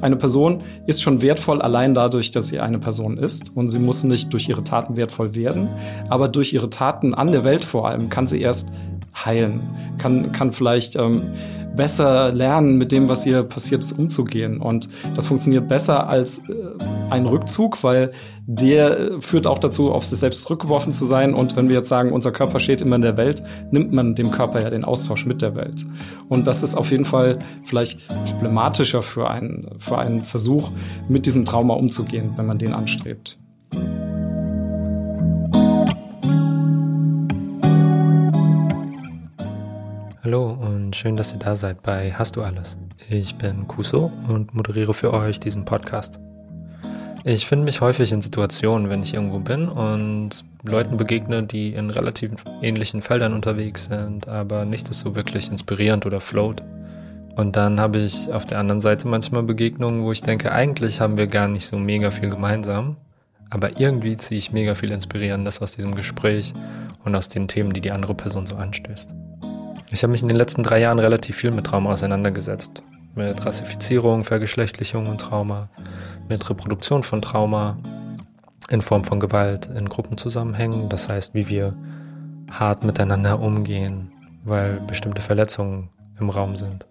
eine Person ist schon wertvoll allein dadurch, dass sie eine Person ist. Und sie muss nicht durch ihre Taten wertvoll werden, aber durch ihre Taten an der Welt vor allem kann sie erst heilen, kann, kann vielleicht ähm, besser lernen, mit dem, was hier passiert ist, umzugehen. Und das funktioniert besser als äh, ein Rückzug, weil der äh, führt auch dazu, auf sich selbst zurückgeworfen zu sein. Und wenn wir jetzt sagen, unser Körper steht immer in der Welt, nimmt man dem Körper ja den Austausch mit der Welt. Und das ist auf jeden Fall vielleicht problematischer für einen, für einen Versuch, mit diesem Trauma umzugehen, wenn man den anstrebt. Hallo und schön, dass ihr da seid bei Hast du alles? Ich bin Kuso und moderiere für euch diesen Podcast. Ich finde mich häufig in Situationen, wenn ich irgendwo bin und Leuten begegne, die in relativ ähnlichen Feldern unterwegs sind, aber nichts ist so wirklich inspirierend oder float. Und dann habe ich auf der anderen Seite manchmal Begegnungen, wo ich denke, eigentlich haben wir gar nicht so mega viel gemeinsam, aber irgendwie ziehe ich mega viel Inspirierendes aus diesem Gespräch und aus den Themen, die die andere Person so anstößt. Ich habe mich in den letzten drei Jahren relativ viel mit Trauma auseinandergesetzt. Mit Rassifizierung, Vergeschlechtlichung und Trauma, mit Reproduktion von Trauma in Form von Gewalt in Gruppenzusammenhängen, das heißt, wie wir hart miteinander umgehen, weil bestimmte Verletzungen im Raum sind.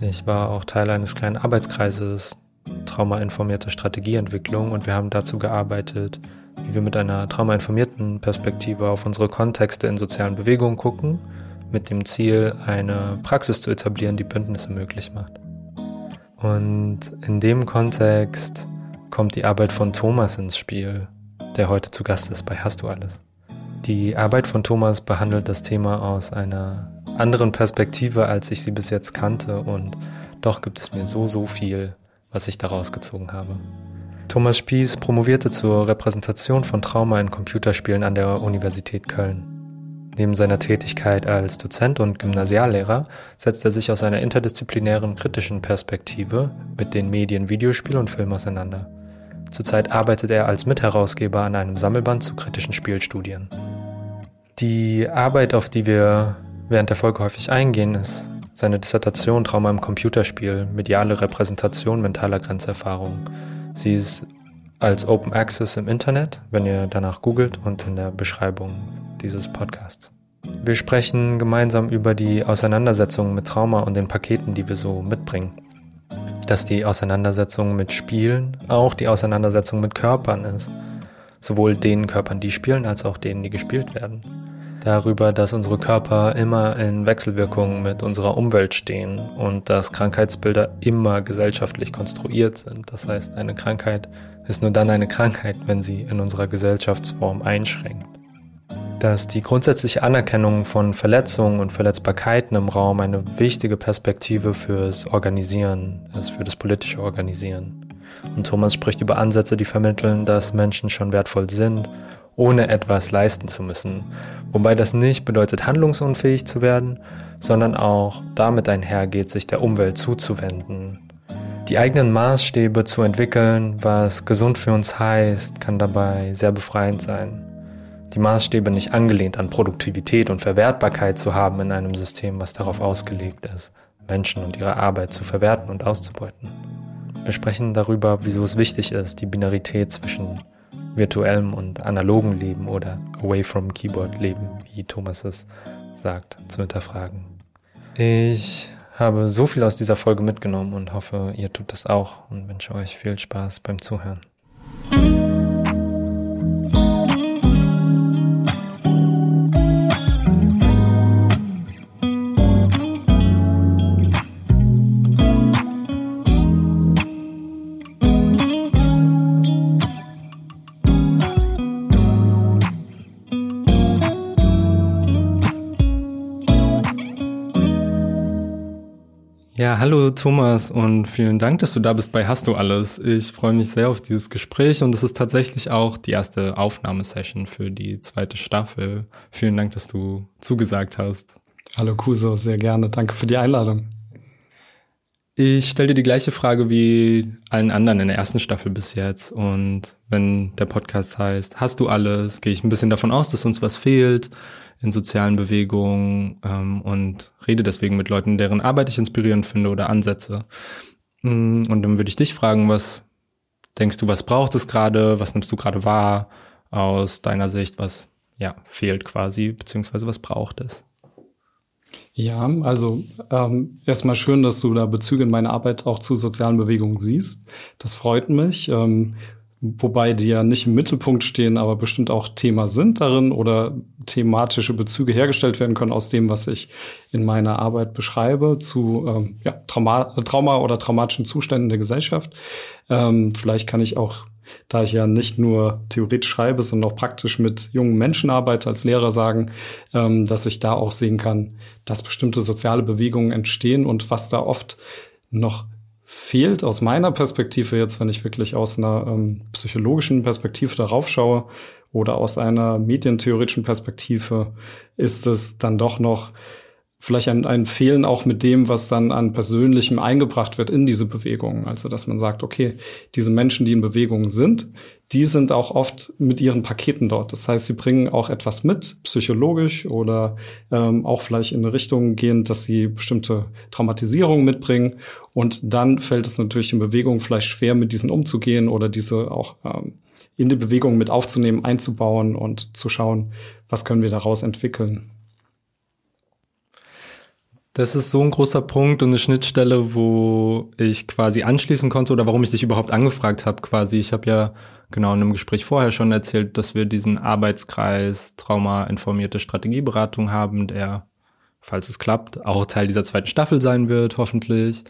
Ich war auch Teil eines kleinen Arbeitskreises Trauma-informierte Strategieentwicklung und wir haben dazu gearbeitet, wie wir mit einer traumainformierten Perspektive auf unsere Kontexte in sozialen Bewegungen gucken mit dem Ziel, eine Praxis zu etablieren, die Bündnisse möglich macht. Und in dem Kontext kommt die Arbeit von Thomas ins Spiel, der heute zu Gast ist bei Hast du alles. Die Arbeit von Thomas behandelt das Thema aus einer anderen Perspektive, als ich sie bis jetzt kannte und doch gibt es mir so, so viel, was ich daraus gezogen habe. Thomas Spieß promovierte zur Repräsentation von Trauma in Computerspielen an der Universität Köln. Neben seiner Tätigkeit als Dozent und Gymnasiallehrer setzt er sich aus einer interdisziplinären kritischen Perspektive mit den Medien Videospiel und Film auseinander. Zurzeit arbeitet er als Mitherausgeber an einem Sammelband zu kritischen Spielstudien. Die Arbeit, auf die wir während der Folge häufig eingehen, ist seine Dissertation Trauma im Computerspiel, mediale Repräsentation mentaler Grenzerfahrung. Sie ist als Open Access im Internet, wenn ihr danach googelt und in der Beschreibung dieses Podcasts. Wir sprechen gemeinsam über die Auseinandersetzung mit Trauma und den Paketen, die wir so mitbringen. Dass die Auseinandersetzung mit Spielen auch die Auseinandersetzung mit Körpern ist. Sowohl den Körpern, die spielen, als auch denen, die gespielt werden. Darüber, dass unsere Körper immer in Wechselwirkung mit unserer Umwelt stehen und dass Krankheitsbilder immer gesellschaftlich konstruiert sind. Das heißt, eine Krankheit ist nur dann eine Krankheit, wenn sie in unserer Gesellschaftsform einschränkt dass die grundsätzliche Anerkennung von Verletzungen und Verletzbarkeiten im Raum eine wichtige Perspektive fürs Organisieren ist, für das politische Organisieren. Und Thomas spricht über Ansätze, die vermitteln, dass Menschen schon wertvoll sind, ohne etwas leisten zu müssen. Wobei das nicht bedeutet, handlungsunfähig zu werden, sondern auch damit einhergeht, sich der Umwelt zuzuwenden. Die eigenen Maßstäbe zu entwickeln, was gesund für uns heißt, kann dabei sehr befreiend sein die Maßstäbe nicht angelehnt an Produktivität und Verwertbarkeit zu haben in einem System, was darauf ausgelegt ist, Menschen und ihre Arbeit zu verwerten und auszubeuten. Wir sprechen darüber, wieso es wichtig ist, die Binarität zwischen virtuellem und analogen Leben oder away from keyboard Leben, wie Thomas es sagt, zu hinterfragen. Ich habe so viel aus dieser Folge mitgenommen und hoffe, ihr tut es auch und wünsche euch viel Spaß beim Zuhören. Hallo Thomas und vielen Dank, dass du da bist bei Hast du alles. Ich freue mich sehr auf dieses Gespräch und es ist tatsächlich auch die erste Aufnahmesession für die zweite Staffel. Vielen Dank, dass du zugesagt hast. Hallo Kuso, sehr gerne. Danke für die Einladung. Ich stelle dir die gleiche Frage wie allen anderen in der ersten Staffel bis jetzt. Und wenn der Podcast heißt, hast du alles, gehe ich ein bisschen davon aus, dass uns was fehlt in sozialen Bewegungen ähm, und rede deswegen mit Leuten, deren Arbeit ich inspirierend finde oder Ansätze. Mm, und dann würde ich dich fragen, was denkst du, was braucht es gerade? Was nimmst du gerade wahr aus deiner Sicht? Was ja fehlt quasi, beziehungsweise was braucht es? Ja, also ähm, erstmal schön, dass du da Bezüge in meiner Arbeit auch zu sozialen Bewegungen siehst. Das freut mich. Ähm, wobei die ja nicht im Mittelpunkt stehen, aber bestimmt auch Thema sind darin oder thematische Bezüge hergestellt werden können aus dem, was ich in meiner Arbeit beschreibe zu ähm, ja, Trauma, Trauma oder traumatischen Zuständen der Gesellschaft. Ähm, vielleicht kann ich auch, da ich ja nicht nur theoretisch schreibe, sondern auch praktisch mit jungen Menschen arbeite als Lehrer sagen, ähm, dass ich da auch sehen kann, dass bestimmte soziale Bewegungen entstehen und was da oft noch fehlt aus meiner Perspektive jetzt, wenn ich wirklich aus einer ähm, psychologischen Perspektive darauf schaue oder aus einer medientheoretischen Perspektive, ist es dann doch noch vielleicht ein, ein Fehlen auch mit dem, was dann an Persönlichem eingebracht wird in diese Bewegungen. Also, dass man sagt, okay, diese Menschen, die in Bewegungen sind, die sind auch oft mit ihren Paketen dort. Das heißt, sie bringen auch etwas mit, psychologisch oder ähm, auch vielleicht in eine Richtung gehend, dass sie bestimmte Traumatisierungen mitbringen. Und dann fällt es natürlich in Bewegungen vielleicht schwer, mit diesen umzugehen oder diese auch ähm, in die Bewegung mit aufzunehmen, einzubauen und zu schauen, was können wir daraus entwickeln. Das ist so ein großer Punkt und eine Schnittstelle, wo ich quasi anschließen konnte oder warum ich dich überhaupt angefragt habe quasi. Ich habe ja genau in einem Gespräch vorher schon erzählt, dass wir diesen Arbeitskreis Trauma-informierte Strategieberatung haben, der, falls es klappt, auch Teil dieser zweiten Staffel sein wird, hoffentlich.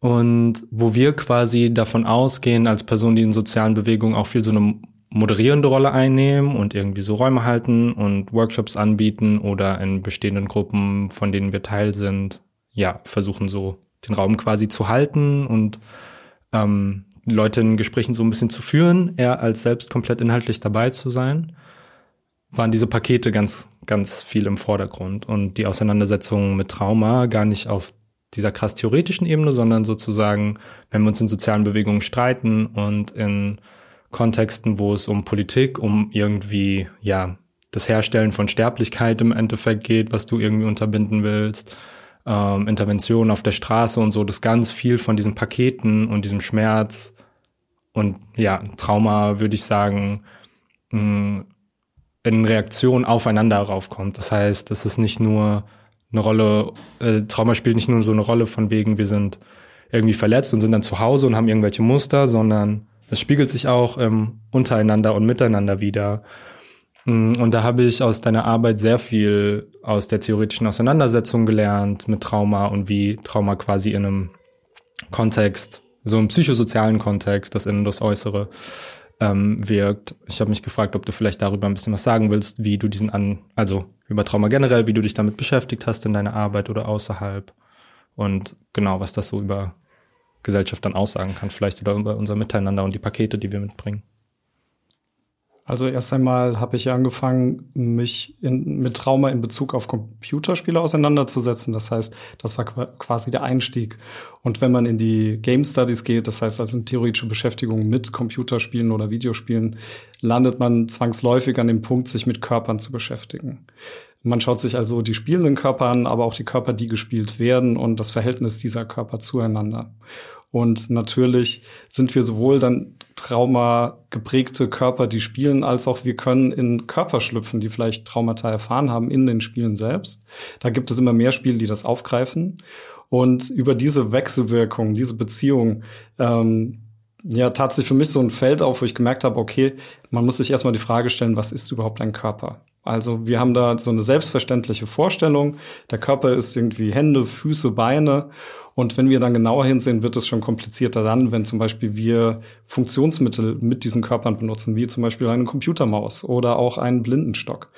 Und wo wir quasi davon ausgehen, als Person, die in sozialen Bewegungen auch viel so eine moderierende Rolle einnehmen und irgendwie so Räume halten und Workshops anbieten oder in bestehenden Gruppen, von denen wir Teil sind, ja, versuchen so den Raum quasi zu halten und ähm, Leute in Gesprächen so ein bisschen zu führen, eher als selbst komplett inhaltlich dabei zu sein, waren diese Pakete ganz, ganz viel im Vordergrund und die Auseinandersetzungen mit Trauma gar nicht auf dieser krass theoretischen Ebene, sondern sozusagen, wenn wir uns in sozialen Bewegungen streiten und in Kontexten, wo es um Politik, um irgendwie, ja, das Herstellen von Sterblichkeit im Endeffekt geht, was du irgendwie unterbinden willst, ähm, Intervention auf der Straße und so, das ganz viel von diesen Paketen und diesem Schmerz und ja, Trauma, würde ich sagen, mh, mm, in Reaktion aufeinander raufkommt. Das heißt, es ist nicht nur eine Rolle, äh, Trauma spielt nicht nur so eine Rolle von wegen, wir sind irgendwie verletzt und sind dann zu Hause und haben irgendwelche Muster, sondern es spiegelt sich auch ähm, untereinander und miteinander wieder. Mm, und da habe ich aus deiner Arbeit sehr viel aus der theoretischen Auseinandersetzung gelernt mit Trauma und wie Trauma quasi in einem Kontext, so im psychosozialen Kontext, das Innen, das Äußere, ähm, wirkt. Ich habe mich gefragt, ob du vielleicht darüber ein bisschen was sagen willst, wie du diesen an, also über Trauma generell, wie du dich damit beschäftigt hast in deiner Arbeit oder außerhalb und genau, was das so über Gesellschaft dann aussagen kann, vielleicht über unser Miteinander und die Pakete, die wir mitbringen. Also erst einmal habe ich angefangen, mich in, mit Trauma in Bezug auf Computerspiele auseinanderzusetzen. Das heißt, das war quasi der Einstieg. Und wenn man in die Game Studies geht, das heißt also in theoretische Beschäftigung mit Computerspielen oder Videospielen, landet man zwangsläufig an dem Punkt, sich mit Körpern zu beschäftigen. Man schaut sich also die spielenden Körper an, aber auch die Körper, die gespielt werden und das Verhältnis dieser Körper zueinander. Und natürlich sind wir sowohl dann Trauma geprägte Körper, die spielen, als auch wir können in Körper schlüpfen, die vielleicht Traumata erfahren haben in den Spielen selbst. Da gibt es immer mehr Spiele, die das aufgreifen. Und über diese Wechselwirkung, diese Beziehung, ähm, ja, tat sich für mich so ein Feld auf, wo ich gemerkt habe, okay, man muss sich erstmal die Frage stellen, was ist überhaupt ein Körper? Also wir haben da so eine selbstverständliche Vorstellung. Der Körper ist irgendwie Hände, Füße, Beine. Und wenn wir dann genauer hinsehen, wird es schon komplizierter dann, wenn zum Beispiel wir Funktionsmittel mit diesen Körpern benutzen, wie zum Beispiel eine Computermaus oder auch einen Blindenstock.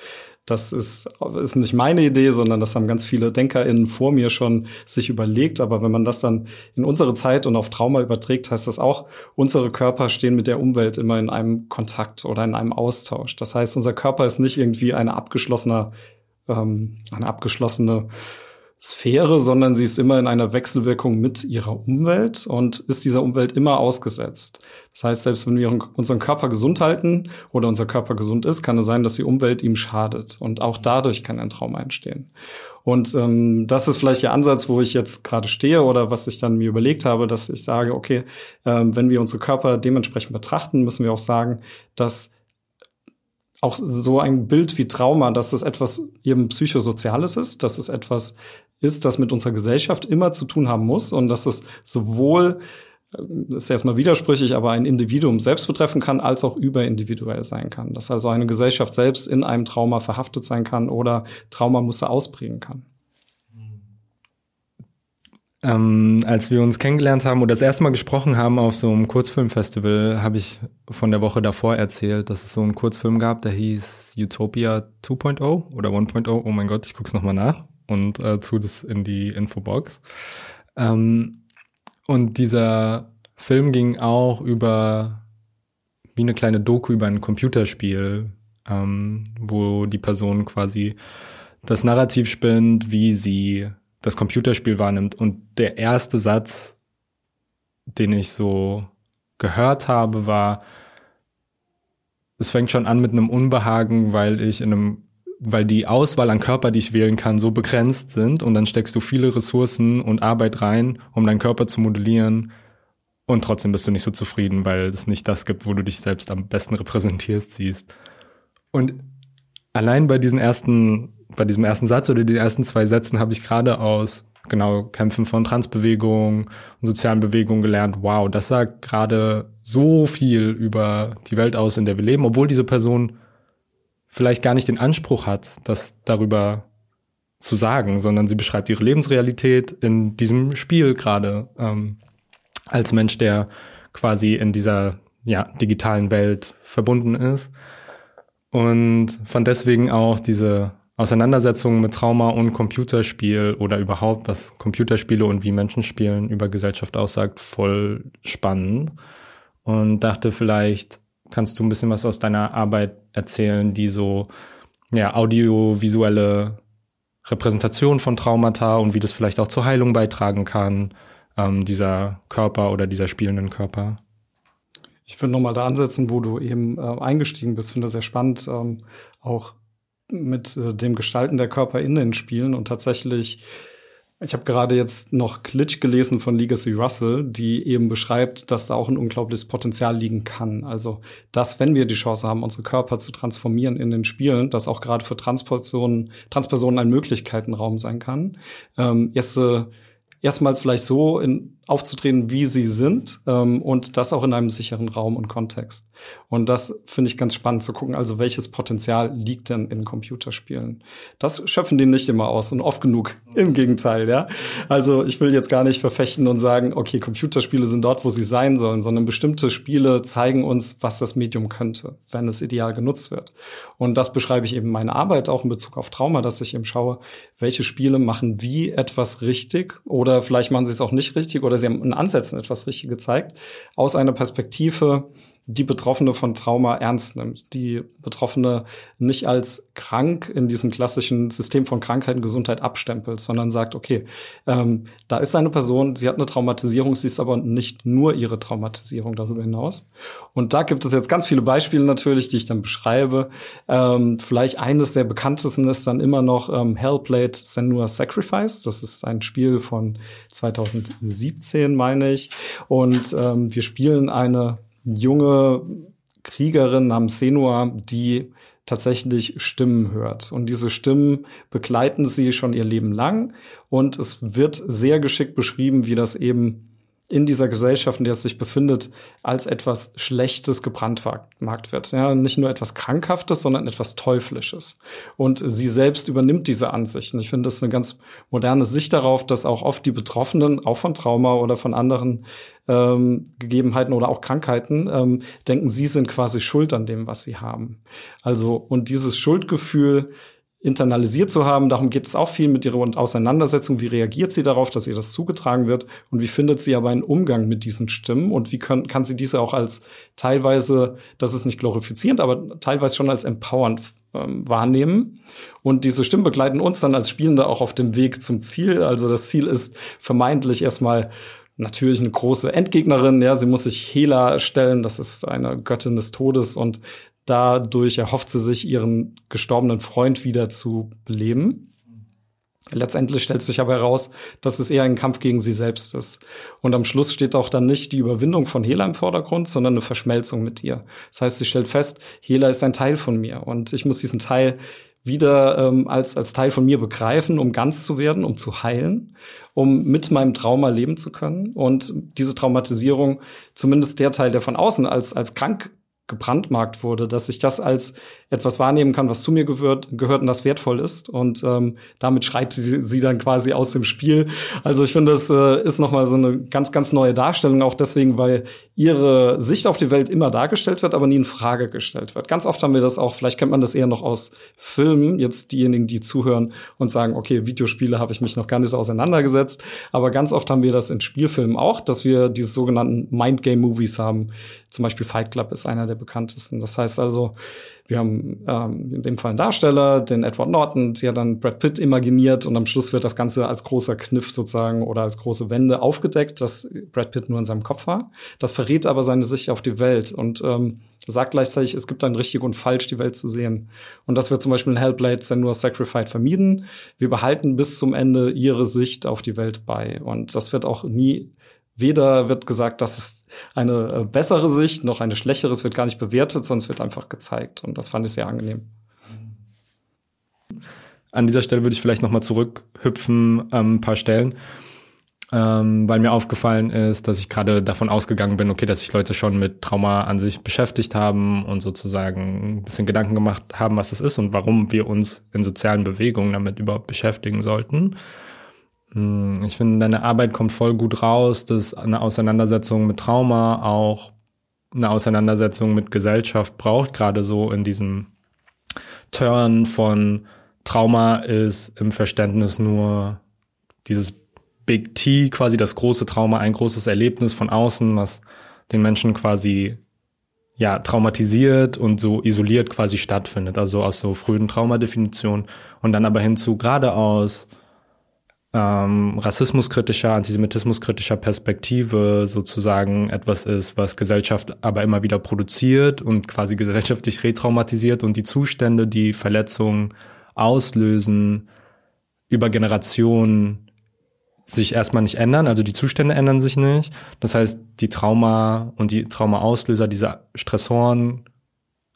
Das ist, ist nicht meine Idee, sondern das haben ganz viele DenkerInnen vor mir schon sich überlegt. Aber wenn man das dann in unsere Zeit und auf Trauma überträgt, heißt das auch, unsere Körper stehen mit der Umwelt immer in einem Kontakt oder in einem Austausch. Das heißt, unser Körper ist nicht irgendwie eine abgeschlossene, ähm, eine abgeschlossene Sphäre, sondern sie ist immer in einer Wechselwirkung mit ihrer Umwelt und ist dieser Umwelt immer ausgesetzt. Das heißt, selbst wenn wir unseren Körper gesund halten oder unser Körper gesund ist, kann es sein, dass die Umwelt ihm schadet. Und auch dadurch kann ein Trauma entstehen. Und ähm, das ist vielleicht der Ansatz, wo ich jetzt gerade stehe oder was ich dann mir überlegt habe, dass ich sage, okay, ähm, wenn wir unsere Körper dementsprechend betrachten, müssen wir auch sagen, dass auch so ein Bild wie Trauma, dass das etwas eben psychosoziales ist, dass es etwas ist, das mit unserer Gesellschaft immer zu tun haben muss und dass es sowohl das äh, ist erstmal widersprüchlich, aber ein Individuum selbst betreffen kann, als auch überindividuell sein kann. Dass also eine Gesellschaft selbst in einem Trauma verhaftet sein kann oder Traumamuster ausprägen kann. Ähm, als wir uns kennengelernt haben oder das erste Mal gesprochen haben auf so einem Kurzfilmfestival, habe ich von der Woche davor erzählt, dass es so einen Kurzfilm gab, der hieß Utopia 2.0 oder 1.0. Oh mein Gott, ich guck's nochmal nach und äh, tu das in die Infobox. Ähm, und dieser Film ging auch über wie eine kleine Doku über ein Computerspiel, ähm, wo die Person quasi das Narrativ spinnt, wie sie das Computerspiel wahrnimmt. Und der erste Satz, den ich so gehört habe, war, es fängt schon an mit einem Unbehagen, weil ich in einem weil die Auswahl an Körper, die ich wählen kann, so begrenzt sind. Und dann steckst du viele Ressourcen und Arbeit rein, um deinen Körper zu modellieren. Und trotzdem bist du nicht so zufrieden, weil es nicht das gibt, wo du dich selbst am besten repräsentierst siehst. Und allein bei diesen ersten, bei diesem ersten Satz oder den ersten zwei Sätzen habe ich gerade aus genau Kämpfen von Transbewegungen und sozialen Bewegungen gelernt, wow, das sagt gerade so viel über die Welt aus, in der wir leben, obwohl diese Person vielleicht gar nicht den Anspruch hat, das darüber zu sagen, sondern sie beschreibt ihre Lebensrealität in diesem Spiel gerade ähm, als Mensch, der quasi in dieser ja, digitalen Welt verbunden ist. Und fand deswegen auch diese Auseinandersetzung mit Trauma und Computerspiel oder überhaupt, was Computerspiele und wie Menschen spielen über Gesellschaft aussagt, voll spannend. Und dachte vielleicht kannst du ein bisschen was aus deiner Arbeit erzählen, die so ja, audiovisuelle Repräsentation von Traumata und wie das vielleicht auch zur Heilung beitragen kann, ähm, dieser Körper oder dieser spielenden Körper? Ich würde nochmal da ansetzen, wo du eben äh, eingestiegen bist. Finde das sehr spannend, ähm, auch mit äh, dem Gestalten der Körper in den Spielen und tatsächlich ich habe gerade jetzt noch Glitch gelesen von Legacy Russell, die eben beschreibt, dass da auch ein unglaubliches Potenzial liegen kann. Also, dass wenn wir die Chance haben, unsere Körper zu transformieren in den Spielen, dass auch gerade für Transpersonen, Transpersonen ein Möglichkeitenraum sein kann. Ähm, erste erstmals vielleicht so in, aufzutreten, wie sie sind ähm, und das auch in einem sicheren Raum und Kontext. Und das finde ich ganz spannend zu gucken, also welches Potenzial liegt denn in Computerspielen. Das schöpfen die nicht immer aus und oft genug. Im Gegenteil, ja. Also ich will jetzt gar nicht verfechten und sagen, okay, Computerspiele sind dort, wo sie sein sollen, sondern bestimmte Spiele zeigen uns, was das Medium könnte, wenn es ideal genutzt wird. Und das beschreibe ich eben meine Arbeit auch in Bezug auf Trauma, dass ich eben schaue, welche Spiele machen wie etwas richtig oder vielleicht machen sie es auch nicht richtig oder sie haben in Ansätzen etwas richtig gezeigt, aus einer Perspektive, die Betroffene von Trauma ernst nimmt, die Betroffene nicht als krank in diesem klassischen System von Krankheit und Gesundheit abstempelt, sondern sagt, okay, ähm, da ist eine Person, sie hat eine Traumatisierung, sie ist aber nicht nur ihre Traumatisierung darüber hinaus. Und da gibt es jetzt ganz viele Beispiele natürlich, die ich dann beschreibe. Ähm, vielleicht eines der bekanntesten ist dann immer noch ähm, Hellblade Senua Sacrifice. Das ist ein Spiel von 2017, meine ich. Und ähm, wir spielen eine junge Kriegerin namens Senua, die tatsächlich Stimmen hört. Und diese Stimmen begleiten sie schon ihr Leben lang. Und es wird sehr geschickt beschrieben, wie das eben in dieser Gesellschaft, in der es sich befindet, als etwas Schlechtes gebrandmarkt wird. Ja, nicht nur etwas Krankhaftes, sondern etwas Teuflisches. Und sie selbst übernimmt diese Ansichten. Ich finde das eine ganz moderne Sicht darauf, dass auch oft die Betroffenen, auch von Trauma oder von anderen ähm, Gegebenheiten oder auch Krankheiten, ähm, denken, sie sind quasi schuld an dem, was sie haben. Also, und dieses Schuldgefühl internalisiert zu haben. Darum geht es auch viel mit ihrer Auseinandersetzung. Wie reagiert sie darauf, dass ihr das zugetragen wird? Und wie findet sie aber einen Umgang mit diesen Stimmen? Und wie können, kann sie diese auch als teilweise, das ist nicht glorifizierend, aber teilweise schon als empowernd ähm, wahrnehmen? Und diese Stimmen begleiten uns dann als Spielende auch auf dem Weg zum Ziel. Also das Ziel ist vermeintlich erstmal natürlich eine große Endgegnerin. Ja, sie muss sich Hela stellen. Das ist eine Göttin des Todes und Dadurch erhofft sie sich, ihren gestorbenen Freund wieder zu beleben. Letztendlich stellt sich aber heraus, dass es eher ein Kampf gegen sie selbst ist. Und am Schluss steht auch dann nicht die Überwindung von Hela im Vordergrund, sondern eine Verschmelzung mit ihr. Das heißt, sie stellt fest, Hela ist ein Teil von mir und ich muss diesen Teil wieder ähm, als, als Teil von mir begreifen, um ganz zu werden, um zu heilen, um mit meinem Trauma leben zu können. Und diese Traumatisierung, zumindest der Teil, der von außen als, als krank gebrandmarkt wurde, dass ich das als etwas wahrnehmen kann, was zu mir gehört, gehört und das wertvoll ist. Und ähm, damit schreit sie, sie dann quasi aus dem Spiel. Also ich finde, das äh, ist nochmal so eine ganz, ganz neue Darstellung, auch deswegen, weil ihre Sicht auf die Welt immer dargestellt wird, aber nie in Frage gestellt wird. Ganz oft haben wir das auch, vielleicht kennt man das eher noch aus Filmen, jetzt diejenigen, die zuhören und sagen, okay, Videospiele habe ich mich noch gar nicht so auseinandergesetzt. Aber ganz oft haben wir das in Spielfilmen auch, dass wir diese sogenannten Mindgame-Movies haben. Zum Beispiel Fight Club ist einer der bekanntesten. Das heißt also, wir haben ähm, in dem Fall einen Darsteller, den Edward Norton, hat dann Brad Pitt imaginiert und am Schluss wird das Ganze als großer Kniff sozusagen oder als große Wende aufgedeckt, dass Brad Pitt nur in seinem Kopf war. Das verrät aber seine Sicht auf die Welt und ähm, sagt gleichzeitig, es gibt ein richtig und falsch, die Welt zu sehen. Und das wird zum Beispiel in Hellblade Senua Sacrified vermieden. Wir behalten bis zum Ende ihre Sicht auf die Welt bei. Und das wird auch nie Weder wird gesagt, das ist eine äh, bessere Sicht, noch eine schlechtere. Es wird gar nicht bewertet, sondern es wird einfach gezeigt. Und das fand ich sehr angenehm. An dieser Stelle würde ich vielleicht noch mal zurückhüpfen, ähm, ein paar Stellen, ähm, weil mir aufgefallen ist, dass ich gerade davon ausgegangen bin, okay, dass sich Leute schon mit Trauma an sich beschäftigt haben und sozusagen ein bisschen Gedanken gemacht haben, was das ist und warum wir uns in sozialen Bewegungen damit überhaupt beschäftigen sollten. Hm, ich finde, deine Arbeit kommt voll gut raus, dass eine Auseinandersetzung mit Trauma auch eine Auseinandersetzung mit Gesellschaft braucht, gerade so in diesem Turn von Trauma ist im Verständnis nur dieses Big T, quasi das große Trauma, ein großes Erlebnis von außen, was den Menschen quasi ja traumatisiert und so isoliert quasi stattfindet, also aus so frühen Traumadefinitionen. Und dann aber hinzu gerade aus ähm, rassismuskritischer, antisemitismuskritischer Perspektive sozusagen etwas ist, was Gesellschaft aber immer wieder produziert und quasi gesellschaftlich retraumatisiert und die Zustände, die Verletzungen auslösen, über Generationen sich erstmal nicht ändern, also die Zustände ändern sich nicht. Das heißt, die Trauma und die Traumaauslöser, diese Stressoren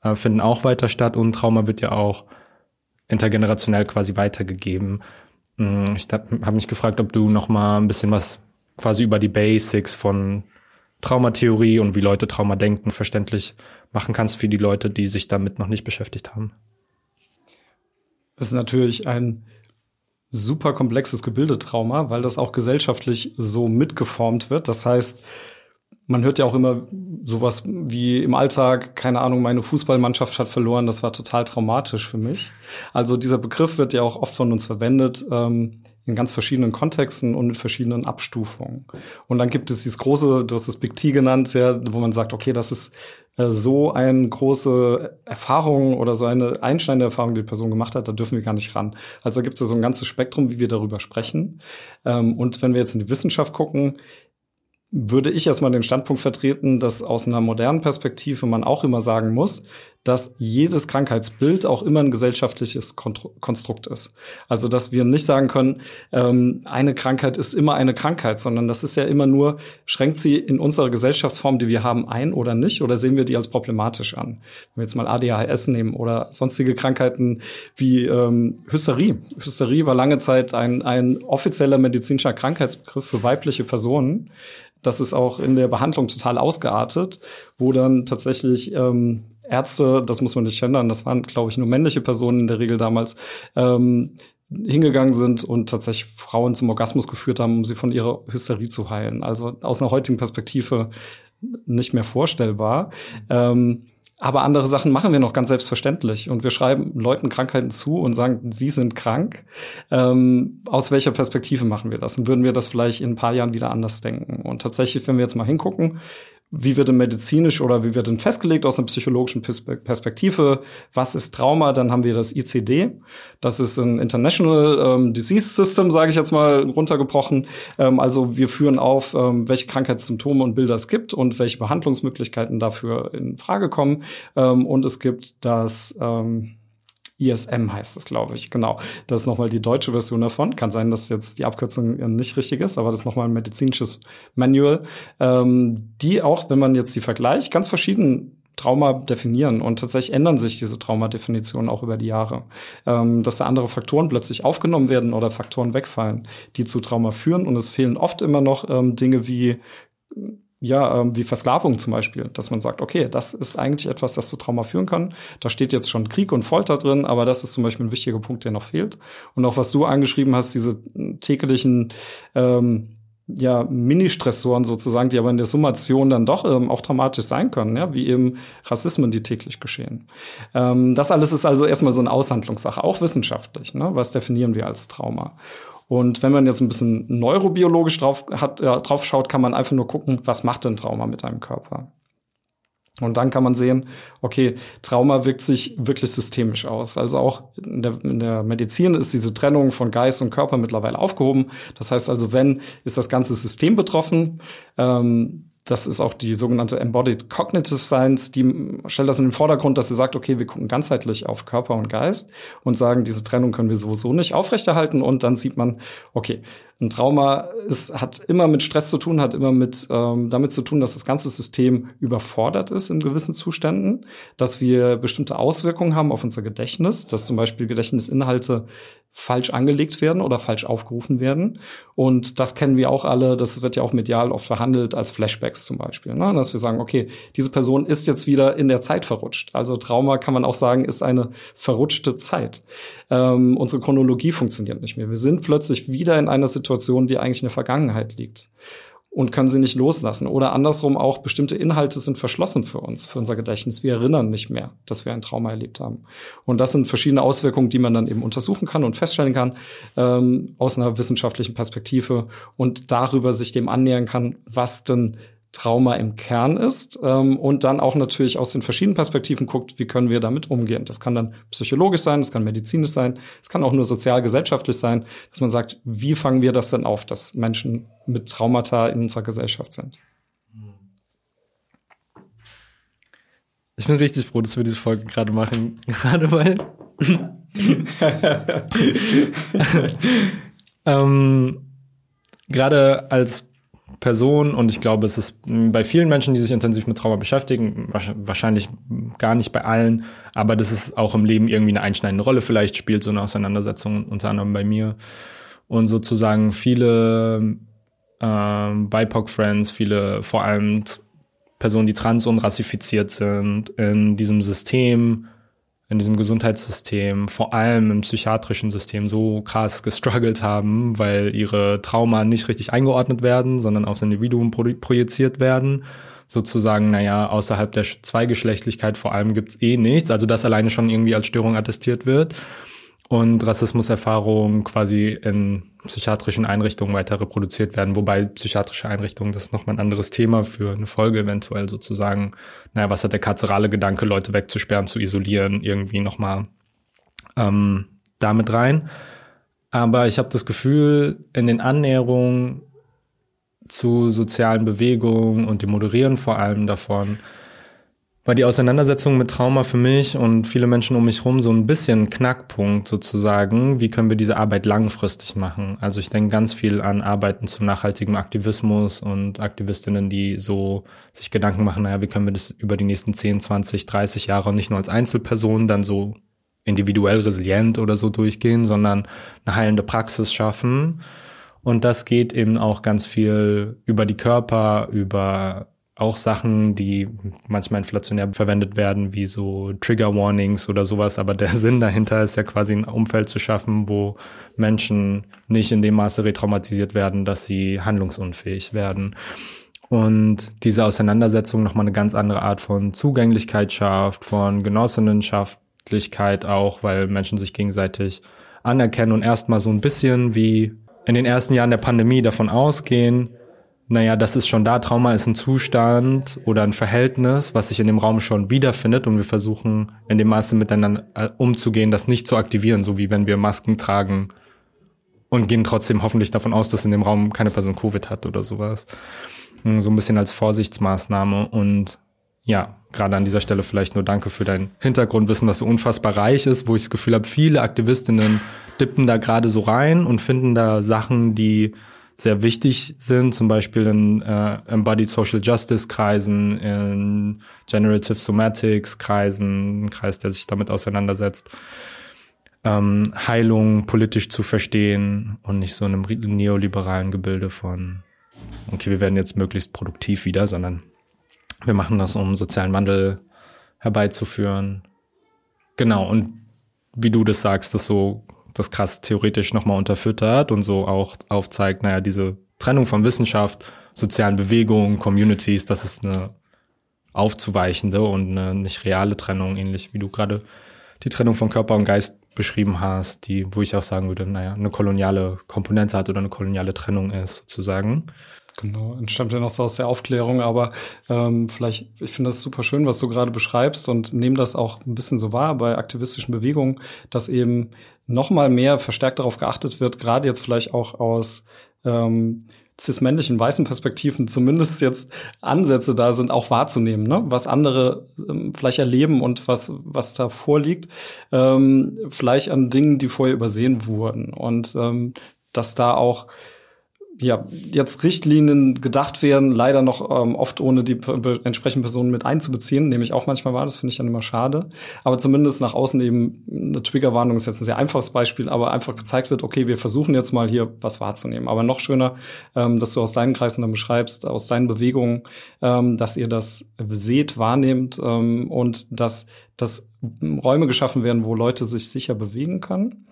äh, finden auch weiter statt und Trauma wird ja auch intergenerationell quasi weitergegeben. Mm, ich habe mich gefragt, ob du noch mal ein bisschen was quasi über die Basics von Traumatheorie und wie Leute Trauma denken verständlich machen kannst für die Leute, die sich damit noch nicht beschäftigt haben. Das ist natürlich ein super komplexes Gebildetrauma, weil das auch gesellschaftlich so mitgeformt wird. Das heißt, man hört ja auch immer sowas wie im Alltag, keine Ahnung, meine Fußballmannschaft hat verloren, das war total traumatisch für mich. Also dieser Begriff wird ja auch oft von uns verwendet, ähm, in ganz verschiedenen Kontexten und mit verschiedenen Abstufungen. Und dann gibt es dieses große, du hast es Big T genannt, ja, wo man sagt, okay, das ist äh, so eine große Erfahrung oder so eine einschneidende Erfahrung, die die Person gemacht hat, da dürfen wir gar nicht ran. Also da gibt es ja so ein ganzes Spektrum, wie wir darüber sprechen. Ähm, und wenn wir jetzt in die Wissenschaft gucken, würde ich erstmal den Standpunkt vertreten, dass aus einer modernen Perspektive man auch immer sagen muss, dass jedes Krankheitsbild auch immer ein gesellschaftliches Konstrukt ist. Also dass wir nicht sagen können, ähm, eine Krankheit ist immer eine Krankheit, sondern das ist ja immer nur, schränkt sie in unserer Gesellschaftsform, die wir haben, ein oder nicht, oder sehen wir die als problematisch an? Wenn wir jetzt mal ADHS nehmen oder sonstige Krankheiten wie ähm, Hysterie. Hysterie war lange Zeit ein, ein offizieller medizinischer Krankheitsbegriff für weibliche Personen das ist auch in der Behandlung total ausgeartet, wo dann tatsächlich ähm, Ärzte, das muss man nicht ändern, das waren, glaube ich, nur männliche Personen in der Regel damals, ähm, hingegangen sind und tatsächlich Frauen zum Orgasmus geführt haben, um sie von ihrer Hysterie zu heilen. Also aus einer heutigen Perspektive nicht mehr vorstellbar. Ähm, Aber andere Sachen machen wir noch ganz selbstverständlich. Und wir schreiben Leuten Krankheiten zu und sagen, sie sind krank. Ähm, aus welcher Perspektive machen wir das? Und würden wir das vielleicht in ein paar Jahren wieder anders denken? Und tatsächlich, wenn wir jetzt mal hingucken, wie wird denn medizinisch oder wie wird denn festgelegt aus einer psychologischen Perspektive, was ist Trauma, dann haben wir das ICD. Das ist ein International ähm, Disease System, sage ich jetzt mal runtergebrochen. Ähm, also wir führen auf, ähm, welche Krankheitssymptome und Bilder es gibt und welche Behandlungsmöglichkeiten dafür in Frage kommen. Ähm, und es gibt das ähm, ISM heißt es, glaube ich. Genau. Das ist nochmal die deutsche Version davon. Kann sein, dass jetzt die Abkürzung nicht richtig ist, aber das ist nochmal ein medizinisches Manual, ähm, die auch, wenn man jetzt die vergleicht, ganz verschieden Trauma definieren und tatsächlich ändern sich diese Traumadefinitionen auch über die Jahre. Ähm, dass da andere Faktoren plötzlich aufgenommen werden oder Faktoren wegfallen, die zu Trauma führen und es fehlen oft immer noch ähm, Dinge wie ja, ähm, wie Versklavung zum Beispiel, dass man sagt, okay, das ist eigentlich etwas, das zu Trauma führen kann. Da steht jetzt schon Krieg und Folter drin, aber das ist zum Beispiel ein wichtiger Punkt, der noch fehlt. Und auch was du angeschrieben hast, diese täglichen ähm, ja, Mini-Stressoren sozusagen, die aber in der Summation dann doch ähm, auch dramatisch sein können, ja, wie eben Rassismen, die täglich geschehen. Ähm, das alles ist also erstmal so eine Aushandlungssache, auch wissenschaftlich. Ne? Was definieren wir als Trauma? Und wenn man jetzt ein bisschen neurobiologisch drauf, hat, äh, drauf schaut, kann man einfach nur gucken, was macht denn Trauma mit einem Körper? Und dann kann man sehen, okay, Trauma wirkt sich wirklich systemisch aus. Also auch in der, in der, Medizin ist diese Trennung von Geist und Körper mittlerweile aufgehoben. Das heißt also, wenn ist das ganze System betroffen, ähm, das ist auch die sogenannte Embodied Cognitive Science, die stellt das in den Vordergrund, dass sie sagt, okay, wir gucken ganzheitlich auf Körper und Geist und sagen, diese Trennung können wir sowieso nicht aufrechterhalten. Und dann sieht man, okay, ein Trauma ist, hat immer mit Stress zu tun, hat immer mit ähm, damit zu tun, dass das ganze System überfordert ist in gewissen Zuständen, dass wir bestimmte Auswirkungen haben auf unser Gedächtnis, dass zum Beispiel Gedächtnisinhalte falsch angelegt werden oder falsch aufgerufen werden. Und das kennen wir auch alle, das wird ja auch medial oft verhandelt als Flashbacks zum Beispiel. Ne? Dass wir sagen, okay, diese Person ist jetzt wieder in der Zeit verrutscht. Also Trauma kann man auch sagen, ist eine verrutschte Zeit. Ähm, unsere Chronologie funktioniert nicht mehr. Wir sind plötzlich wieder in einer Situation, die eigentlich in der Vergangenheit liegt und können sie nicht loslassen. Oder andersrum auch, bestimmte Inhalte sind verschlossen für uns, für unser Gedächtnis. Wir erinnern nicht mehr, dass wir ein Trauma erlebt haben. Und das sind verschiedene Auswirkungen, die man dann eben untersuchen kann und feststellen kann ähm, aus einer wissenschaftlichen Perspektive und darüber sich dem annähern kann, was denn Trauma im Kern ist ähm, und dann auch natürlich aus den verschiedenen Perspektiven guckt, wie können wir damit umgehen. Das kann dann psychologisch sein, das kann medizinisch sein, es kann auch nur sozial-gesellschaftlich sein, dass man sagt, wie fangen wir das denn auf, dass Menschen mit Traumata in unserer Gesellschaft sind. Ich bin richtig froh, dass wir diese Folge gerade machen, gerade weil ähm, gerade als Person und ich glaube, es ist bei vielen Menschen, die sich intensiv mit Trauma beschäftigen, wahrscheinlich gar nicht bei allen, aber das ist auch im Leben irgendwie eine einschneidende Rolle vielleicht spielt, so eine Auseinandersetzung, unter anderem bei mir. Und sozusagen viele ähm, BIPOC-Friends, viele vor allem Personen, die trans- und rassifiziert sind, in diesem System in diesem Gesundheitssystem, vor allem im psychiatrischen System, so krass gestruggelt haben, weil ihre Trauma nicht richtig eingeordnet werden, sondern aufs Individuum projiziert werden. Sozusagen, naja, außerhalb der Zweigeschlechtlichkeit vor allem gibt's eh nichts, also das alleine schon irgendwie als Störung attestiert wird und Rassismuserfahrungen quasi in psychiatrischen Einrichtungen weiter reproduziert werden, wobei psychiatrische Einrichtungen, das ist nochmal ein anderes Thema für eine Folge eventuell sozusagen, naja, was hat der karzerale Gedanke, Leute wegzusperren, zu isolieren, irgendwie nochmal ähm, damit rein. Aber ich habe das Gefühl, in den Annäherungen zu sozialen Bewegungen und dem Moderieren vor allem davon, war die Auseinandersetzung mit Trauma für mich und viele Menschen um mich herum so ein bisschen Knackpunkt sozusagen. Wie können wir diese Arbeit langfristig machen? Also ich denke ganz viel an Arbeiten zu nachhaltigem Aktivismus und Aktivistinnen, die so sich Gedanken machen, naja, wie können wir das über die nächsten 10, 20, 30 Jahre nicht nur als Einzelperson dann so individuell resilient oder so durchgehen, sondern eine heilende Praxis schaffen. Und das geht eben auch ganz viel über die Körper, über auch Sachen, die manchmal inflationär verwendet werden, wie so Trigger Warnings oder sowas. Aber der Sinn dahinter ist ja quasi ein Umfeld zu schaffen, wo Menschen nicht in dem Maße retraumatisiert werden, dass sie handlungsunfähig werden. und diese Auseinandersetzung nochmal eine ganz andere Art von Zugänglichkeit schafft, von Genossenschaftlichkeit auch, weil Menschen sich gegenseitig anerkennen und erstmal so ein bisschen wie in den ersten Jahren der Pandemie davon ausgehen, naja, das ist schon da, Trauma ist ein Zustand oder ein Verhältnis, was sich in dem Raum schon wiederfindet und wir versuchen in dem Maße miteinander äh, umzugehen, das nicht zu aktivieren, so wie wenn wir Masken tragen und gehen trotzdem hoffentlich davon aus, dass in dem Raum keine Person Covid hat oder sowas. Hm, so ein bisschen als Vorsichtsmaßnahme und ja, gerade an dieser Stelle vielleicht nur danke für dein Hintergrundwissen, was so unfassbar reich ist, wo ich das Gefühl habe, viele Aktivistinnen dippen da gerade so rein und finden da Sachen, die sehr wichtig sind, zum Beispiel in äh, Embodied Social Justice Kreisen, in Generative Somatics Kreisen, ein Kreis, der sich damit auseinandersetzt, ähm, Heilung politisch zu verstehen und nicht so in einem neoliberalen Gebilde von okay, wir werden jetzt möglichst produktiv wieder, sondern wir machen das, um sozialen Wandel herbeizuführen. Genau, und wie du das sagst, das so das krass theoretisch nochmal unterfüttert und so auch aufzeigt, naja, diese Trennung von Wissenschaft, sozialen Bewegungen, Communities, das ist eine aufzuweichende und eine nicht reale Trennung, ähnlich wie du gerade die Trennung von Körper und Geist beschrieben hast, die, wo ich auch sagen würde, naja, eine koloniale Komponente hat oder eine koloniale Trennung ist, sozusagen. Genau, entstammt ja noch so aus der Aufklärung, aber ähm, vielleicht, ich finde das super schön, was du gerade beschreibst und nehme das auch ein bisschen so wahr bei aktivistischen Bewegungen, dass eben noch mal mehr verstärkt darauf geachtet wird, gerade jetzt vielleicht auch aus ähm, cis-männlichen weißen Perspektiven zumindest jetzt Ansätze da sind, auch wahrzunehmen, ne? was andere ähm, vielleicht erleben und was, was da vorliegt, ähm, vielleicht an Dingen, die vorher übersehen wurden. Und ähm, dass da auch ja, jetzt Richtlinien gedacht werden, leider noch ähm, oft ohne die entsprechenden Personen mit einzubeziehen, nehme ich auch manchmal wahr, das finde ich dann immer schade. Aber zumindest nach außen eben eine Triggerwarnung ist jetzt ein sehr einfaches Beispiel, aber einfach gezeigt wird, okay, wir versuchen jetzt mal hier was wahrzunehmen. Aber noch schöner, ähm, dass du aus deinen Kreisen dann beschreibst, aus deinen Bewegungen, ähm, dass ihr das seht, wahrnehmt ähm, und dass, dass Räume geschaffen werden, wo Leute sich sicher bewegen können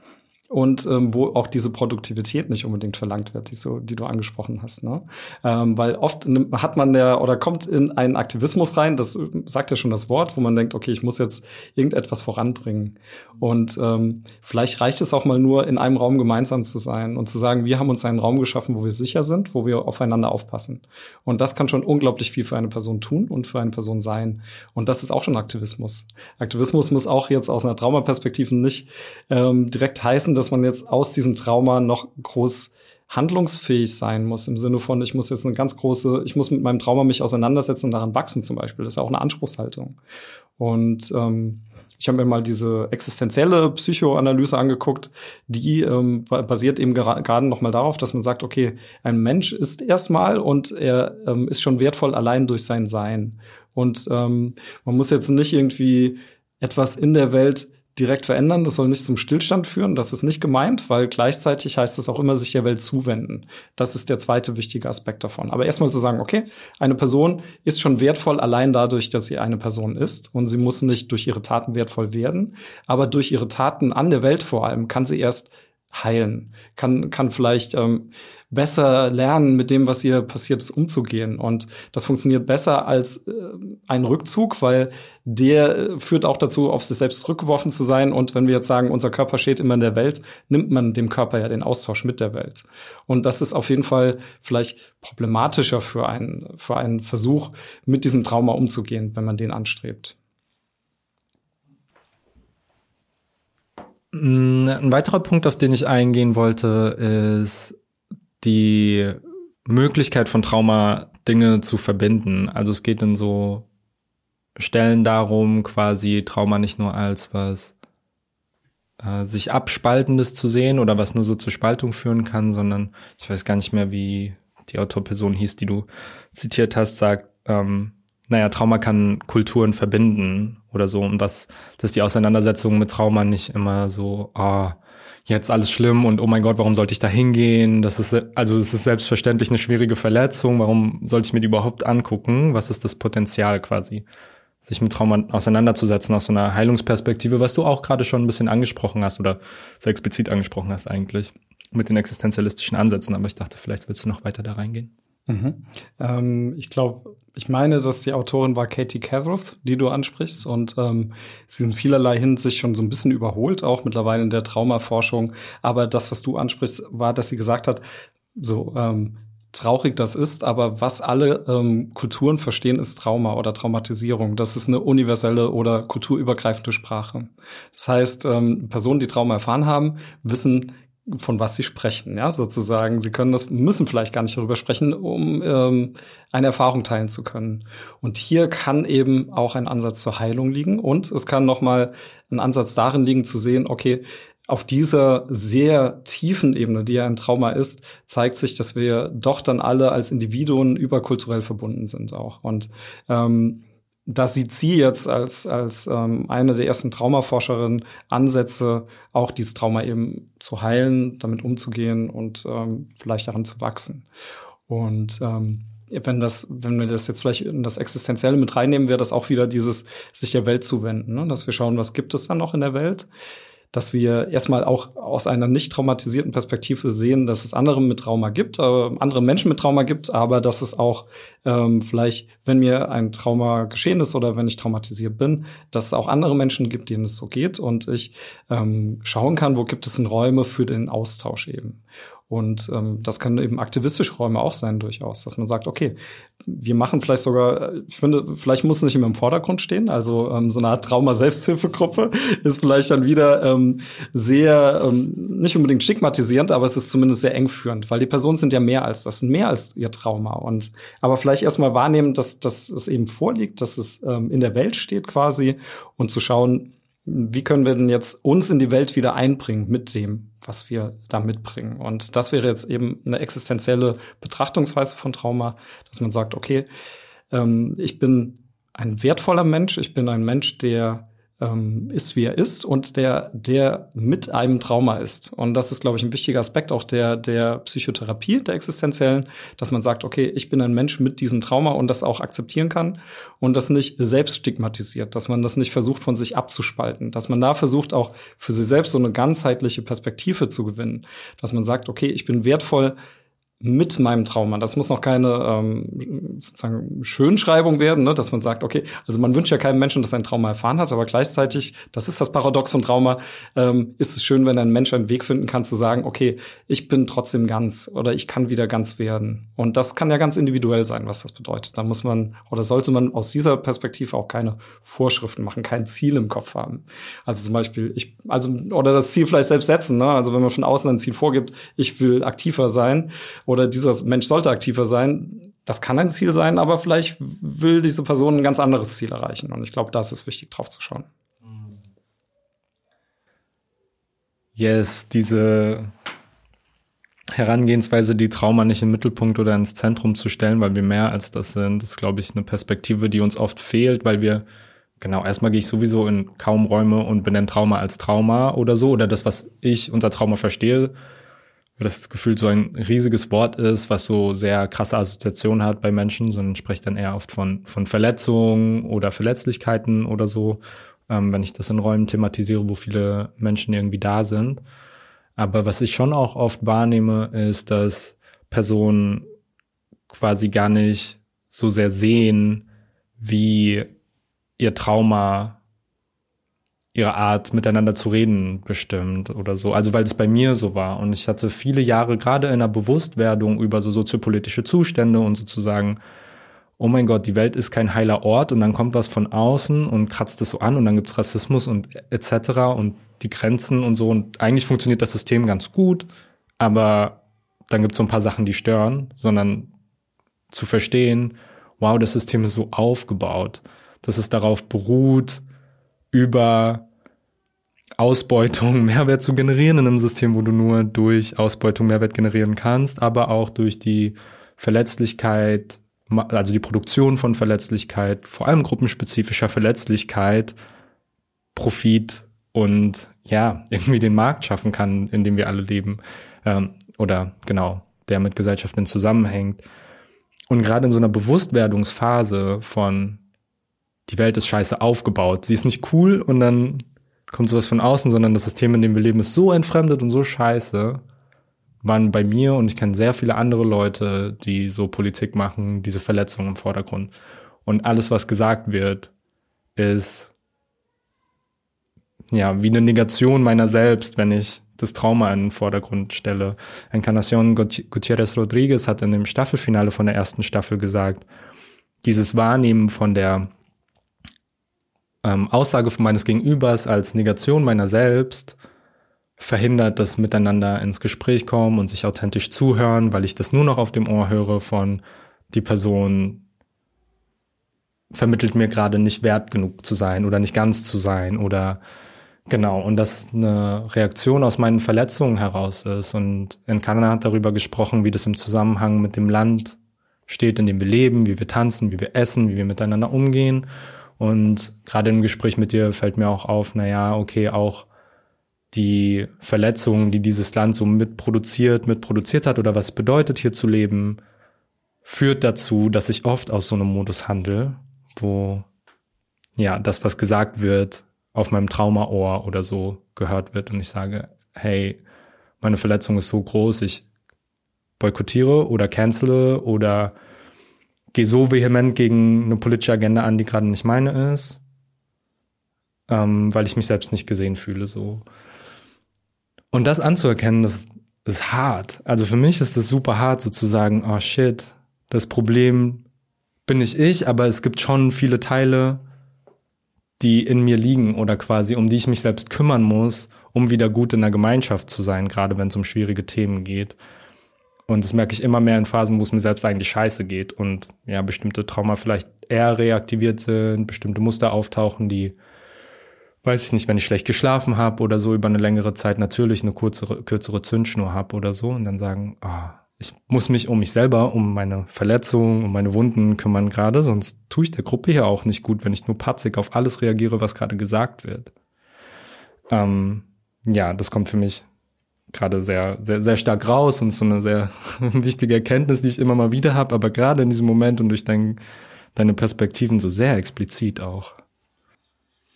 und ähm, wo auch diese Produktivität nicht unbedingt verlangt wird, die, so, die du angesprochen hast. Ne? Ähm, weil oft hat man der oder kommt in einen Aktivismus rein, das sagt ja schon das Wort, wo man denkt, okay, ich muss jetzt irgendetwas voranbringen. Und ähm, vielleicht reicht es auch mal nur, in einem Raum gemeinsam zu sein und zu sagen, wir haben uns einen Raum geschaffen, wo wir sicher sind, wo wir aufeinander aufpassen. Und das kann schon unglaublich viel für eine Person tun und für eine Person sein. Und das ist auch schon Aktivismus. Aktivismus muss auch jetzt aus einer Traumaperspektive nicht ähm, direkt heißen, dass man jetzt aus diesem Trauma noch groß handlungsfähig sein muss, im Sinne von, ich muss jetzt eine ganz große, ich muss mit meinem Trauma mich auseinandersetzen und daran wachsen zum Beispiel. Das ist ja auch eine Anspruchshaltung. Und ähm, ich habe mir mal diese existenzielle Psychoanalyse angeguckt, die ähm, basiert eben gerade noch mal darauf, dass man sagt, okay, ein Mensch ist erstmal und er ähm, ist schon wertvoll allein durch sein Sein. Und ähm, man muss jetzt nicht irgendwie etwas in der Welt direkt verändern. Das soll nicht zum Stillstand führen. Das ist nicht gemeint, weil gleichzeitig heißt es auch immer sich der Welt zuwenden. Das ist der zweite wichtige Aspekt davon. Aber erstmal zu sagen, okay, eine Person ist schon wertvoll allein dadurch, dass sie eine Person ist und sie muss nicht durch ihre Taten wertvoll werden, aber durch ihre Taten an der Welt vor allem kann sie erst heilen, kann, kann vielleicht ähm, besser lernen, mit dem, was ihr passiert ist, umzugehen. Und das funktioniert besser als äh, ein Rückzug, weil der äh, führt auch dazu, auf sich selbst zurückgeworfen zu sein. Und wenn wir jetzt sagen, unser Körper steht immer in der Welt, nimmt man dem Körper ja den Austausch mit der Welt. Und das ist auf jeden Fall vielleicht problematischer für einen, für einen Versuch, mit diesem Trauma umzugehen, wenn man den anstrebt. Ein weiterer Punkt, auf den ich eingehen wollte, ist die Möglichkeit von Trauma, Dinge zu verbinden. Also es geht in so Stellen darum, quasi Trauma nicht nur als was äh, sich abspaltendes zu sehen oder was nur so zur Spaltung führen kann, sondern ich weiß gar nicht mehr, wie die Autorperson hieß, die du zitiert hast, sagt, ähm, naja, Trauma kann Kulturen verbinden oder so und was, dass die Auseinandersetzung mit Trauma nicht immer so, ah, jetzt alles schlimm und oh mein Gott, warum sollte ich da hingehen? Das ist, also es ist selbstverständlich eine schwierige Verletzung, warum sollte ich mir die überhaupt angucken? Was ist das Potenzial quasi? sich mit Trauma auseinanderzusetzen aus so einer Heilungsperspektive, was du auch gerade schon ein bisschen angesprochen hast oder sehr explizit angesprochen hast eigentlich mit den existenzialistischen Ansätzen. Aber ich dachte, vielleicht willst du noch weiter da reingehen. Mhm. Ähm, ich glaube, ich meine, dass die Autorin war Katie Cavroth, die du ansprichst. Und ähm, sie sind vielerlei Hinsicht schon so ein bisschen überholt, auch mittlerweile in der Traumaforschung. Aber das, was du ansprichst, war, dass sie gesagt hat, so ähm, traurig das ist, aber was alle ähm, Kulturen verstehen, ist Trauma oder Traumatisierung. Das ist eine universelle oder kulturübergreifende Sprache. Das heißt, ähm, Personen, die Trauma erfahren haben, wissen von was sie sprechen, ja, sozusagen. Sie können das, müssen vielleicht gar nicht darüber sprechen, um ähm, eine Erfahrung teilen zu können. Und hier kann eben auch ein Ansatz zur Heilung liegen und es kann nochmal ein Ansatz darin liegen zu sehen, okay, auf dieser sehr tiefen Ebene, die ja ein Trauma ist, zeigt sich, dass wir doch dann alle als Individuen überkulturell verbunden sind auch. Und ähm, da sieht sie jetzt als, als ähm, eine der ersten Traumaforscherinnen Ansätze, auch dieses Trauma eben zu heilen, damit umzugehen und ähm, vielleicht daran zu wachsen. Und ähm, wenn das, wenn wir das jetzt vielleicht in das Existenzielle mit reinnehmen, wäre das auch wieder dieses sich der Welt zuwenden, ne? dass wir schauen, was gibt es dann noch in der Welt dass wir erstmal auch aus einer nicht traumatisierten Perspektive sehen, dass es andere mit Trauma gibt, äh, andere Menschen mit Trauma gibt, aber dass es auch ähm, vielleicht, wenn mir ein Trauma geschehen ist oder wenn ich traumatisiert bin, dass es auch andere Menschen gibt, denen es so geht und ich ähm, schauen kann, wo gibt es denn Räume für den Austausch eben. Und ähm, das können eben aktivistische Räume auch sein durchaus, dass man sagt, okay, wir machen vielleicht sogar, ich finde, vielleicht muss es nicht immer im Vordergrund stehen. Also ähm, so eine Art Trauma-Selbsthilfegruppe ist vielleicht dann wieder ähm, sehr, ähm, nicht unbedingt stigmatisierend, aber es ist zumindest sehr engführend, weil die Personen sind ja mehr als das, mehr als ihr Trauma. Und aber vielleicht erstmal wahrnehmen, dass, dass es eben vorliegt, dass es ähm, in der Welt steht quasi und zu schauen, wie können wir denn jetzt uns in die Welt wieder einbringen mit dem, was wir da mitbringen? Und das wäre jetzt eben eine existenzielle Betrachtungsweise von Trauma, dass man sagt, okay, ähm, ich bin ein wertvoller Mensch, ich bin ein Mensch, der ähm, ist, wie er ist und der, der mit einem Trauma ist. Und das ist, glaube ich, ein wichtiger Aspekt auch der, der Psychotherapie, der existenziellen, dass man sagt, okay, ich bin ein Mensch mit diesem Trauma und das auch akzeptieren kann und das nicht selbst stigmatisiert, dass man das nicht versucht, von sich abzuspalten, dass man da versucht, auch für sich selbst so eine ganzheitliche Perspektive zu gewinnen, dass man sagt, okay, ich bin wertvoll, mit meinem Trauma. Das muss noch keine ähm, sozusagen Schönschreibung werden, ne? dass man sagt, okay, also man wünscht ja keinem Menschen, dass er ein Trauma erfahren hat, aber gleichzeitig, das ist das Paradox von Trauma, ähm, ist es schön, wenn ein Mensch einen Weg finden kann zu sagen, okay, ich bin trotzdem ganz oder ich kann wieder ganz werden. Und das kann ja ganz individuell sein, was das bedeutet. Da muss man oder sollte man aus dieser Perspektive auch keine Vorschriften machen, kein Ziel im Kopf haben. Also zum Beispiel, ich, also oder das Ziel vielleicht selbst setzen. Ne? Also wenn man von außen ein Ziel vorgibt, ich will aktiver sein oder dieser Mensch sollte aktiver sein. Das kann ein Ziel sein, aber vielleicht will diese Person ein ganz anderes Ziel erreichen. Und ich glaube, da ist es wichtig, drauf zu schauen. Yes, diese Herangehensweise, die Trauma nicht im Mittelpunkt oder ins Zentrum zu stellen, weil wir mehr als das sind, ist, glaube ich, eine Perspektive, die uns oft fehlt, weil wir, genau, erstmal gehe ich sowieso in kaum Räume und benenne Trauma als Trauma oder so, oder das, was ich unter Trauma verstehe, weil das Gefühl so ein riesiges Wort ist, was so sehr krasse Assoziationen hat bei Menschen, sondern spricht dann eher oft von, von Verletzungen oder Verletzlichkeiten oder so, ähm, wenn ich das in Räumen thematisiere, wo viele Menschen irgendwie da sind. Aber was ich schon auch oft wahrnehme, ist, dass Personen quasi gar nicht so sehr sehen, wie ihr Trauma ihre Art miteinander zu reden bestimmt oder so. Also weil es bei mir so war und ich hatte viele Jahre gerade in der Bewusstwerdung über so soziopolitische Zustände und sozusagen oh mein Gott, die Welt ist kein heiler Ort und dann kommt was von außen und kratzt es so an und dann gibt's Rassismus und etc. und die Grenzen und so und eigentlich funktioniert das System ganz gut, aber dann gibt's so ein paar Sachen, die stören, sondern zu verstehen, wow, das System ist so aufgebaut, dass es darauf beruht, über Ausbeutung Mehrwert zu generieren in einem System, wo du nur durch Ausbeutung Mehrwert generieren kannst, aber auch durch die Verletzlichkeit, also die Produktion von Verletzlichkeit, vor allem gruppenspezifischer Verletzlichkeit, Profit und ja, irgendwie den Markt schaffen kann, in dem wir alle leben. Ähm, oder genau, der mit Gesellschaften zusammenhängt. Und gerade in so einer Bewusstwerdungsphase von die Welt ist scheiße aufgebaut. Sie ist nicht cool und dann kommt sowas von außen, sondern das System, in dem wir leben, ist so entfremdet und so scheiße. waren bei mir und ich kenne sehr viele andere Leute, die so Politik machen, diese Verletzungen im Vordergrund. Und alles, was gesagt wird, ist ja wie eine Negation meiner selbst, wenn ich das Trauma in den Vordergrund stelle. Encarnacion Gutierrez Rodriguez hat in dem Staffelfinale von der ersten Staffel gesagt, dieses Wahrnehmen von der ähm, Aussage von meines Gegenübers als Negation meiner selbst verhindert das Miteinander ins Gespräch kommen und sich authentisch zuhören, weil ich das nur noch auf dem Ohr höre von die Person vermittelt mir gerade nicht wert genug zu sein oder nicht ganz zu sein oder genau und das eine Reaktion aus meinen Verletzungen heraus ist. Und in Kanada hat darüber gesprochen, wie das im Zusammenhang mit dem Land steht, in dem wir leben, wie wir tanzen, wie wir essen, wie wir miteinander umgehen und gerade im Gespräch mit dir fällt mir auch auf, na ja, okay, auch die Verletzungen, die dieses Land so mitproduziert, mitproduziert hat oder was bedeutet hier zu leben, führt dazu, dass ich oft aus so einem Modus handle, wo ja, das, was gesagt wird, auf meinem Traumaohr oder so gehört wird und ich sage, hey, meine Verletzung ist so groß, ich boykottiere oder cancele oder gehe so vehement gegen eine politische Agenda an, die gerade nicht meine ist, ähm, weil ich mich selbst nicht gesehen fühle. So. Und das anzuerkennen, das ist hart. Also für mich ist es super hart, sozusagen, oh shit, das Problem bin nicht ich, aber es gibt schon viele Teile, die in mir liegen oder quasi, um die ich mich selbst kümmern muss, um wieder gut in der Gemeinschaft zu sein, gerade wenn es um schwierige Themen geht. Und das merke ich immer mehr in Phasen, wo es mir selbst eigentlich scheiße geht und ja, bestimmte Trauma vielleicht eher reaktiviert sind, bestimmte Muster auftauchen, die weiß ich nicht, wenn ich schlecht geschlafen habe oder so über eine längere Zeit natürlich eine kürzere, kürzere Zündschnur habe oder so und dann sagen, ah, ich muss mich um mich selber, um meine Verletzungen, um meine Wunden kümmern gerade, sonst tue ich der Gruppe hier auch nicht gut, wenn ich nur patzig auf alles reagiere, was gerade gesagt wird. Ähm, ja, das kommt für mich gerade sehr, sehr, sehr stark raus und so eine sehr wichtige Erkenntnis, die ich immer mal wieder habe, aber gerade in diesem Moment und durch dein, deine Perspektiven so sehr explizit auch.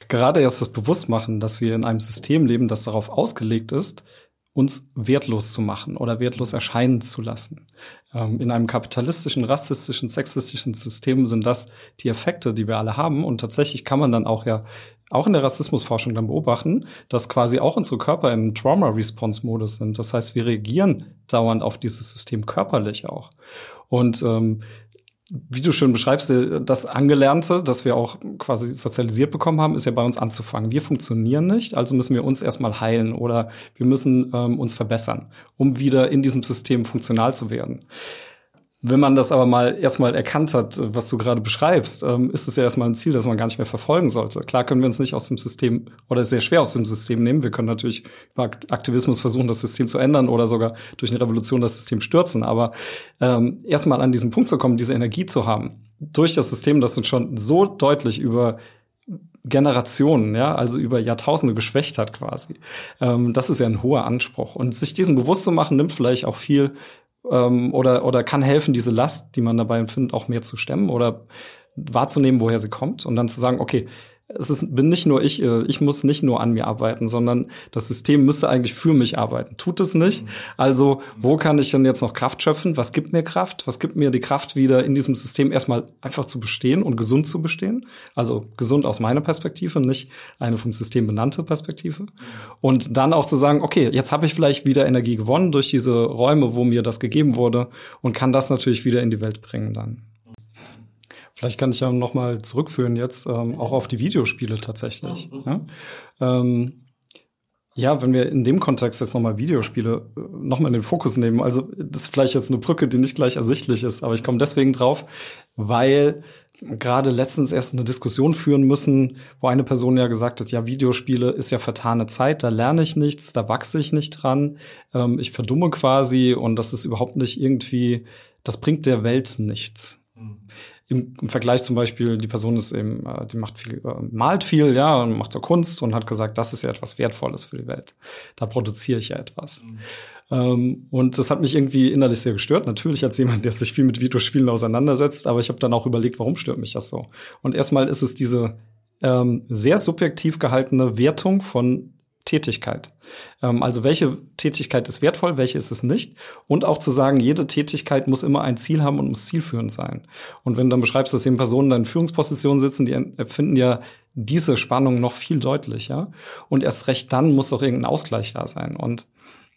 Gerade erst das Bewusstmachen, dass wir in einem System leben, das darauf ausgelegt ist, uns wertlos zu machen oder wertlos erscheinen zu lassen. Ähm, in einem kapitalistischen, rassistischen, sexistischen System sind das die Effekte, die wir alle haben. Und tatsächlich kann man dann auch ja auch in der Rassismusforschung dann beobachten, dass quasi auch unsere Körper im Trauma-Response-Modus sind. Das heißt, wir reagieren dauernd auf dieses System körperlich auch. Und ähm, wie du schön beschreibst, das Angelernte, das wir auch quasi sozialisiert bekommen haben, ist ja bei uns anzufangen. Wir funktionieren nicht, also müssen wir uns erstmal heilen oder wir müssen ähm, uns verbessern, um wieder in diesem System funktional zu werden. Wenn man das aber mal erstmal erkannt hat, was du gerade beschreibst, ähm, ist es ja erstmal ein Ziel, das man gar nicht mehr verfolgen sollte. Klar können wir uns nicht aus dem System oder sehr schwer aus dem System nehmen. Wir können natürlich über Aktivismus versuchen, das System zu ändern oder sogar durch eine Revolution das System stürzen. Aber ähm, erstmal an diesen Punkt zu kommen, diese Energie zu haben, durch das System, das uns schon so deutlich über Generationen, ja, also über Jahrtausende geschwächt hat quasi. Ähm, das ist ja ein hoher Anspruch. Und sich diesen bewusst zu machen, nimmt vielleicht auch viel ähm, oder, oder kann helfen, diese Last, die man dabei empfindet, auch mehr zu stemmen oder wahrzunehmen, woher sie kommt und dann zu sagen, okay, es ist, bin nicht nur ich, äh, ich muss nicht nur an mir arbeiten, sondern das System müsste eigentlich für mich arbeiten. Tut es nicht. Mhm. Also, wo kann ich denn jetzt noch Kraft schöpfen? Was gibt mir Kraft? Was gibt mir die Kraft, wieder in diesem System erstmal einfach zu bestehen und gesund zu bestehen? Also gesund aus meiner Perspektive, nicht eine vom System benannte Perspektive. Mhm. Und dann auch zu sagen, okay, jetzt habe ich vielleicht wieder Energie gewonnen durch diese Räume, wo mir das gegeben wurde und kann das natürlich wieder in die Welt bringen dann. Vielleicht kann ich ja noch mal zurückführen jetzt ähm, auch auf die Videospiele tatsächlich. Mhm. Ja? Ähm, ja, wenn wir in dem Kontext jetzt nochmal Videospiele äh, nochmal in den Fokus nehmen, also das ist vielleicht jetzt eine Brücke, die nicht gleich ersichtlich ist, aber ich komme deswegen drauf, weil gerade letztens erst eine Diskussion führen müssen, wo eine Person ja gesagt hat, ja, Videospiele ist ja vertane Zeit, da lerne ich nichts, da wachse ich nicht dran, ähm, ich verdumme quasi und das ist überhaupt nicht irgendwie, das bringt der Welt nichts. Mhm im, im Vergleich zum Beispiel, die Person ist eben, äh, die macht viel, äh, malt viel, ja, und macht so Kunst und hat gesagt, das ist ja etwas Wertvolles für die Welt. Da produziere ich ja etwas. Mhm. Ähm, und das hat mich irgendwie innerlich sehr gestört. Natürlich als jemand, der sich viel mit Videospielen auseinandersetzt, aber ich habe dann auch überlegt, warum stört mich das so? Und erstmal ist es diese ähm, sehr subjektiv gehaltene Wertung von Tätigkeit. Ähm, also welche Tätigkeit ist wertvoll, welche ist es nicht? Und auch zu sagen, jede Tätigkeit muss immer ein Ziel haben und muss zielführend sein. Und wenn du dann beschreibst, dass eben Personen dann in Führungspositionen sitzen, die empfinden ja diese Spannung noch viel deutlicher. Und erst recht dann muss doch irgendein Ausgleich da sein. Und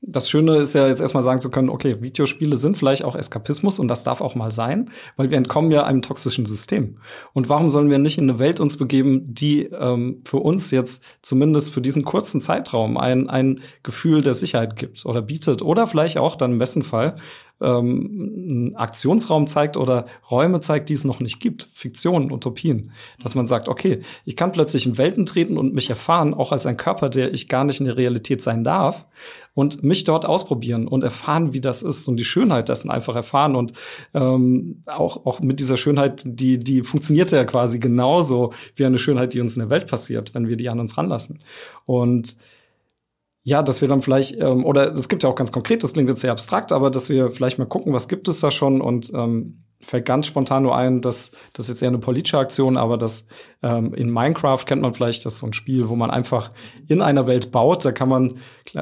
das Schöne ist ja jetzt erstmal sagen zu können, okay, Videospiele sind vielleicht auch Eskapismus und das darf auch mal sein, weil wir entkommen ja einem toxischen System. Und warum sollen wir nicht in eine Welt uns begeben, die ähm, für uns jetzt zumindest für diesen kurzen Zeitraum ein, ein Gefühl der Sicherheit gibt oder bietet oder vielleicht auch dann im besten Fall ähm, einen Aktionsraum zeigt oder Räume zeigt, die es noch nicht gibt, Fiktionen, Utopien, dass man sagt, okay, ich kann plötzlich in Welten treten und mich erfahren, auch als ein Körper, der ich gar nicht in der Realität sein darf und mich dort ausprobieren und erfahren, wie das ist und die Schönheit dessen einfach erfahren und ähm, auch auch mit dieser Schönheit, die die funktioniert ja quasi genauso wie eine Schönheit, die uns in der Welt passiert, wenn wir die an uns ranlassen. Und ja, dass wir dann vielleicht, ähm, oder es gibt ja auch ganz konkret, das klingt jetzt sehr abstrakt, aber dass wir vielleicht mal gucken, was gibt es da schon und ähm, fällt ganz spontan nur ein, dass das ist jetzt eher eine politische Aktion, aber das ähm, in Minecraft kennt man vielleicht, das ist so ein Spiel, wo man einfach in einer Welt baut. Da kann man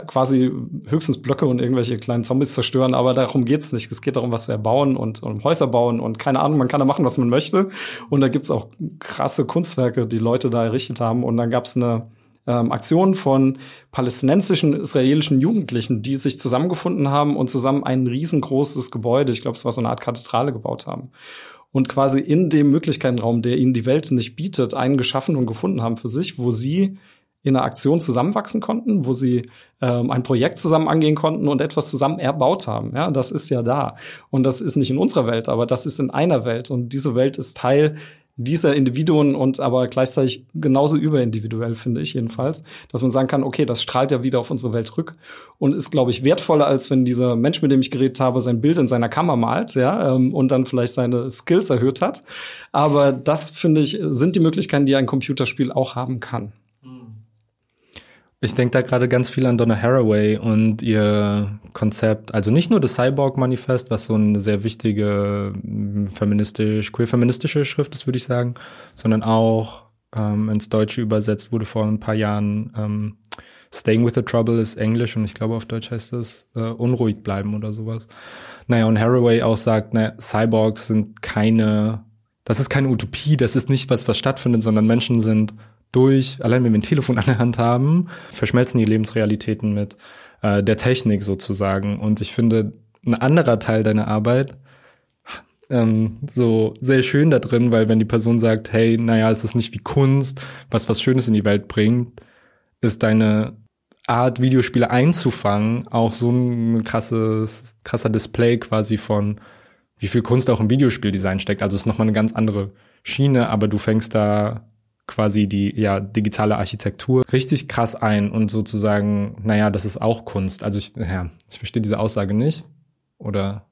quasi höchstens Blöcke und irgendwelche kleinen Zombies zerstören, aber darum geht's nicht. Es geht darum, was wir erbauen und, und Häuser bauen und keine Ahnung, man kann da machen, was man möchte. Und da gibt's auch krasse Kunstwerke, die Leute da errichtet haben. Und dann gab's eine ähm, Aktion von palästinensischen, israelischen Jugendlichen, die sich zusammengefunden haben und zusammen ein riesengroßes Gebäude, ich glaube, es war so eine Art Kathedrale gebaut haben. Und quasi in dem Möglichkeitenraum, der ihnen die Welt nicht bietet, einen geschaffen und gefunden haben für sich, wo sie in einer Aktion zusammenwachsen konnten, wo sie ähm, ein Projekt zusammen angehen konnten und etwas zusammen erbaut haben. Ja, das ist ja da. Und das ist nicht in unserer Welt, aber das ist in einer Welt. Und diese Welt ist Teil dieser Individuen und aber gleichzeitig genauso überindividuell, finde ich jedenfalls, dass man sagen kann, okay, das strahlt ja wieder auf unsere Welt rück und ist, glaube ich, wertvoller, als wenn dieser Mensch, mit dem ich geredet habe, sein Bild in seiner Kammer malt, ja, ähm, und dann vielleicht seine Skills erhöht hat. Aber das, finde ich, sind die Möglichkeiten, die ein Computerspiel auch haben kann. Ich denke da gerade ganz viel an Donna Haraway und ihr Konzept, also nicht nur das Cyborg-Manifest, was so eine sehr wichtige feministisch, queer-feministische Schrift ist, würde ich sagen, sondern auch ähm, ins Deutsche übersetzt wurde vor ein paar Jahren ähm, Staying with the Trouble ist Englisch und ich glaube auf Deutsch heißt das äh, unruhig bleiben oder sowas. Naja, und Haraway auch sagt, naja, Cyborgs sind keine, das ist keine Utopie, das ist nicht was, was stattfindet, sondern Menschen sind durch, allein wenn wir ein Telefon an der Hand haben, verschmelzen die Lebensrealitäten mit äh, der Technik sozusagen. Und ich finde, ein anderer Teil deiner Arbeit ähm, so sehr schön da drin, weil wenn die Person sagt, hey, naja, es ist nicht wie Kunst, was was Schönes in die Welt bringt, ist deine Art, Videospiele einzufangen, auch so ein krasses, krasser Display quasi von, wie viel Kunst auch im Videospieldesign steckt. Also es ist nochmal eine ganz andere Schiene, aber du fängst da quasi die ja digitale Architektur richtig krass ein und sozusagen, naja, das ist auch Kunst. Also ich, ja, ich verstehe diese Aussage nicht. Oder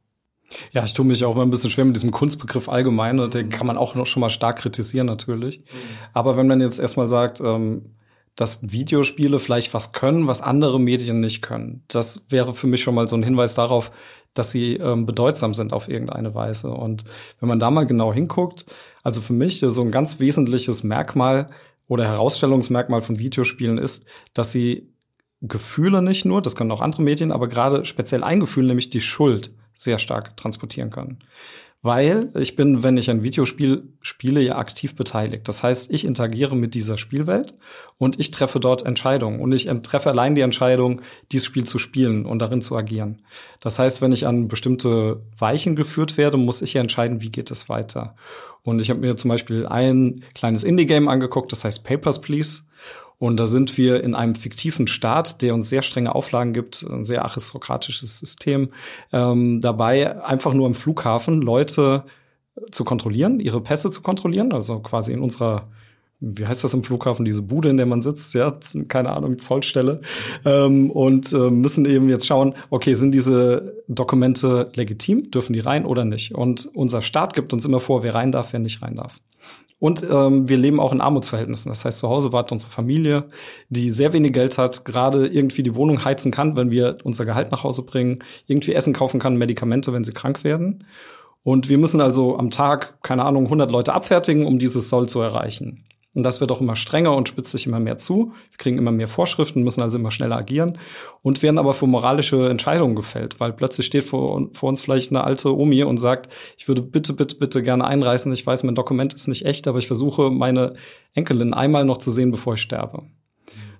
ja, ich tue mich auch mal ein bisschen schwer mit diesem Kunstbegriff allgemein. Den kann man auch noch schon mal stark kritisieren, natürlich. Mhm. Aber wenn man jetzt erstmal sagt, ähm, dass Videospiele vielleicht was können, was andere Medien nicht können, das wäre für mich schon mal so ein Hinweis darauf, dass sie ähm, bedeutsam sind auf irgendeine Weise. Und wenn man da mal genau hinguckt, also für mich so ein ganz wesentliches Merkmal oder Herausstellungsmerkmal von Videospielen ist, dass sie Gefühle nicht nur, das können auch andere Medien, aber gerade speziell ein Gefühl, nämlich die Schuld, sehr stark transportieren können weil ich bin, wenn ich ein Videospiel spiele, ja aktiv beteiligt. Das heißt, ich interagiere mit dieser Spielwelt und ich treffe dort Entscheidungen und ich treffe allein die Entscheidung, dieses Spiel zu spielen und darin zu agieren. Das heißt, wenn ich an bestimmte Weichen geführt werde, muss ich ja entscheiden, wie geht es weiter. Und ich habe mir zum Beispiel ein kleines Indie-Game angeguckt, das heißt Papers, Please. Und da sind wir in einem fiktiven Staat, der uns sehr strenge Auflagen gibt, ein sehr aristokratisches System, ähm, dabei einfach nur im Flughafen Leute zu kontrollieren, ihre Pässe zu kontrollieren, also quasi in unserer wie heißt das im Flughafen, diese Bude, in der man sitzt, ja, keine Ahnung, Zollstelle, ähm, und äh, müssen eben jetzt schauen, okay, sind diese Dokumente legitim, dürfen die rein oder nicht? Und unser Staat gibt uns immer vor, wer rein darf, wer nicht rein darf. Und ähm, wir leben auch in Armutsverhältnissen. Das heißt, zu Hause wartet unsere Familie, die sehr wenig Geld hat, gerade irgendwie die Wohnung heizen kann, wenn wir unser Gehalt nach Hause bringen, irgendwie Essen kaufen kann, Medikamente, wenn sie krank werden. Und wir müssen also am Tag, keine Ahnung, 100 Leute abfertigen, um dieses Soll zu erreichen. Und das wird auch immer strenger und spitzt sich immer mehr zu. Wir kriegen immer mehr Vorschriften, müssen also immer schneller agieren und werden aber für moralische Entscheidungen gefällt, weil plötzlich steht vor, vor uns vielleicht eine alte Omi und sagt, ich würde bitte, bitte, bitte gerne einreißen. Ich weiß, mein Dokument ist nicht echt, aber ich versuche, meine Enkelin einmal noch zu sehen, bevor ich sterbe.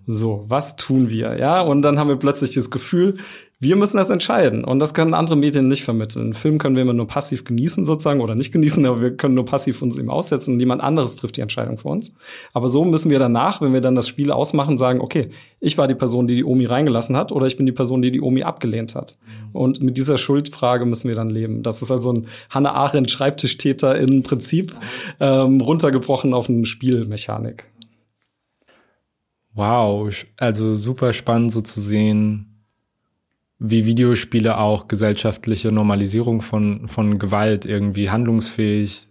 So, was tun wir? Ja, und dann haben wir plötzlich das Gefühl, wir müssen das entscheiden. Und das können andere Medien nicht vermitteln. Einen Film können wir immer nur passiv genießen sozusagen oder nicht genießen, aber wir können nur passiv uns ihm aussetzen und niemand anderes trifft die Entscheidung für uns. Aber so müssen wir danach, wenn wir dann das Spiel ausmachen, sagen, okay, ich war die Person, die die Omi reingelassen hat oder ich bin die Person, die die Omi abgelehnt hat. Und mit dieser Schuldfrage müssen wir dann leben. Das ist also ein Hannah Arendt Schreibtischtäter im Prinzip ähm, runtergebrochen auf eine Spielmechanik. Wow, also super spannend so zu sehen, wie Videospiele auch gesellschaftliche Normalisierung von, von Gewalt irgendwie handlungsfähig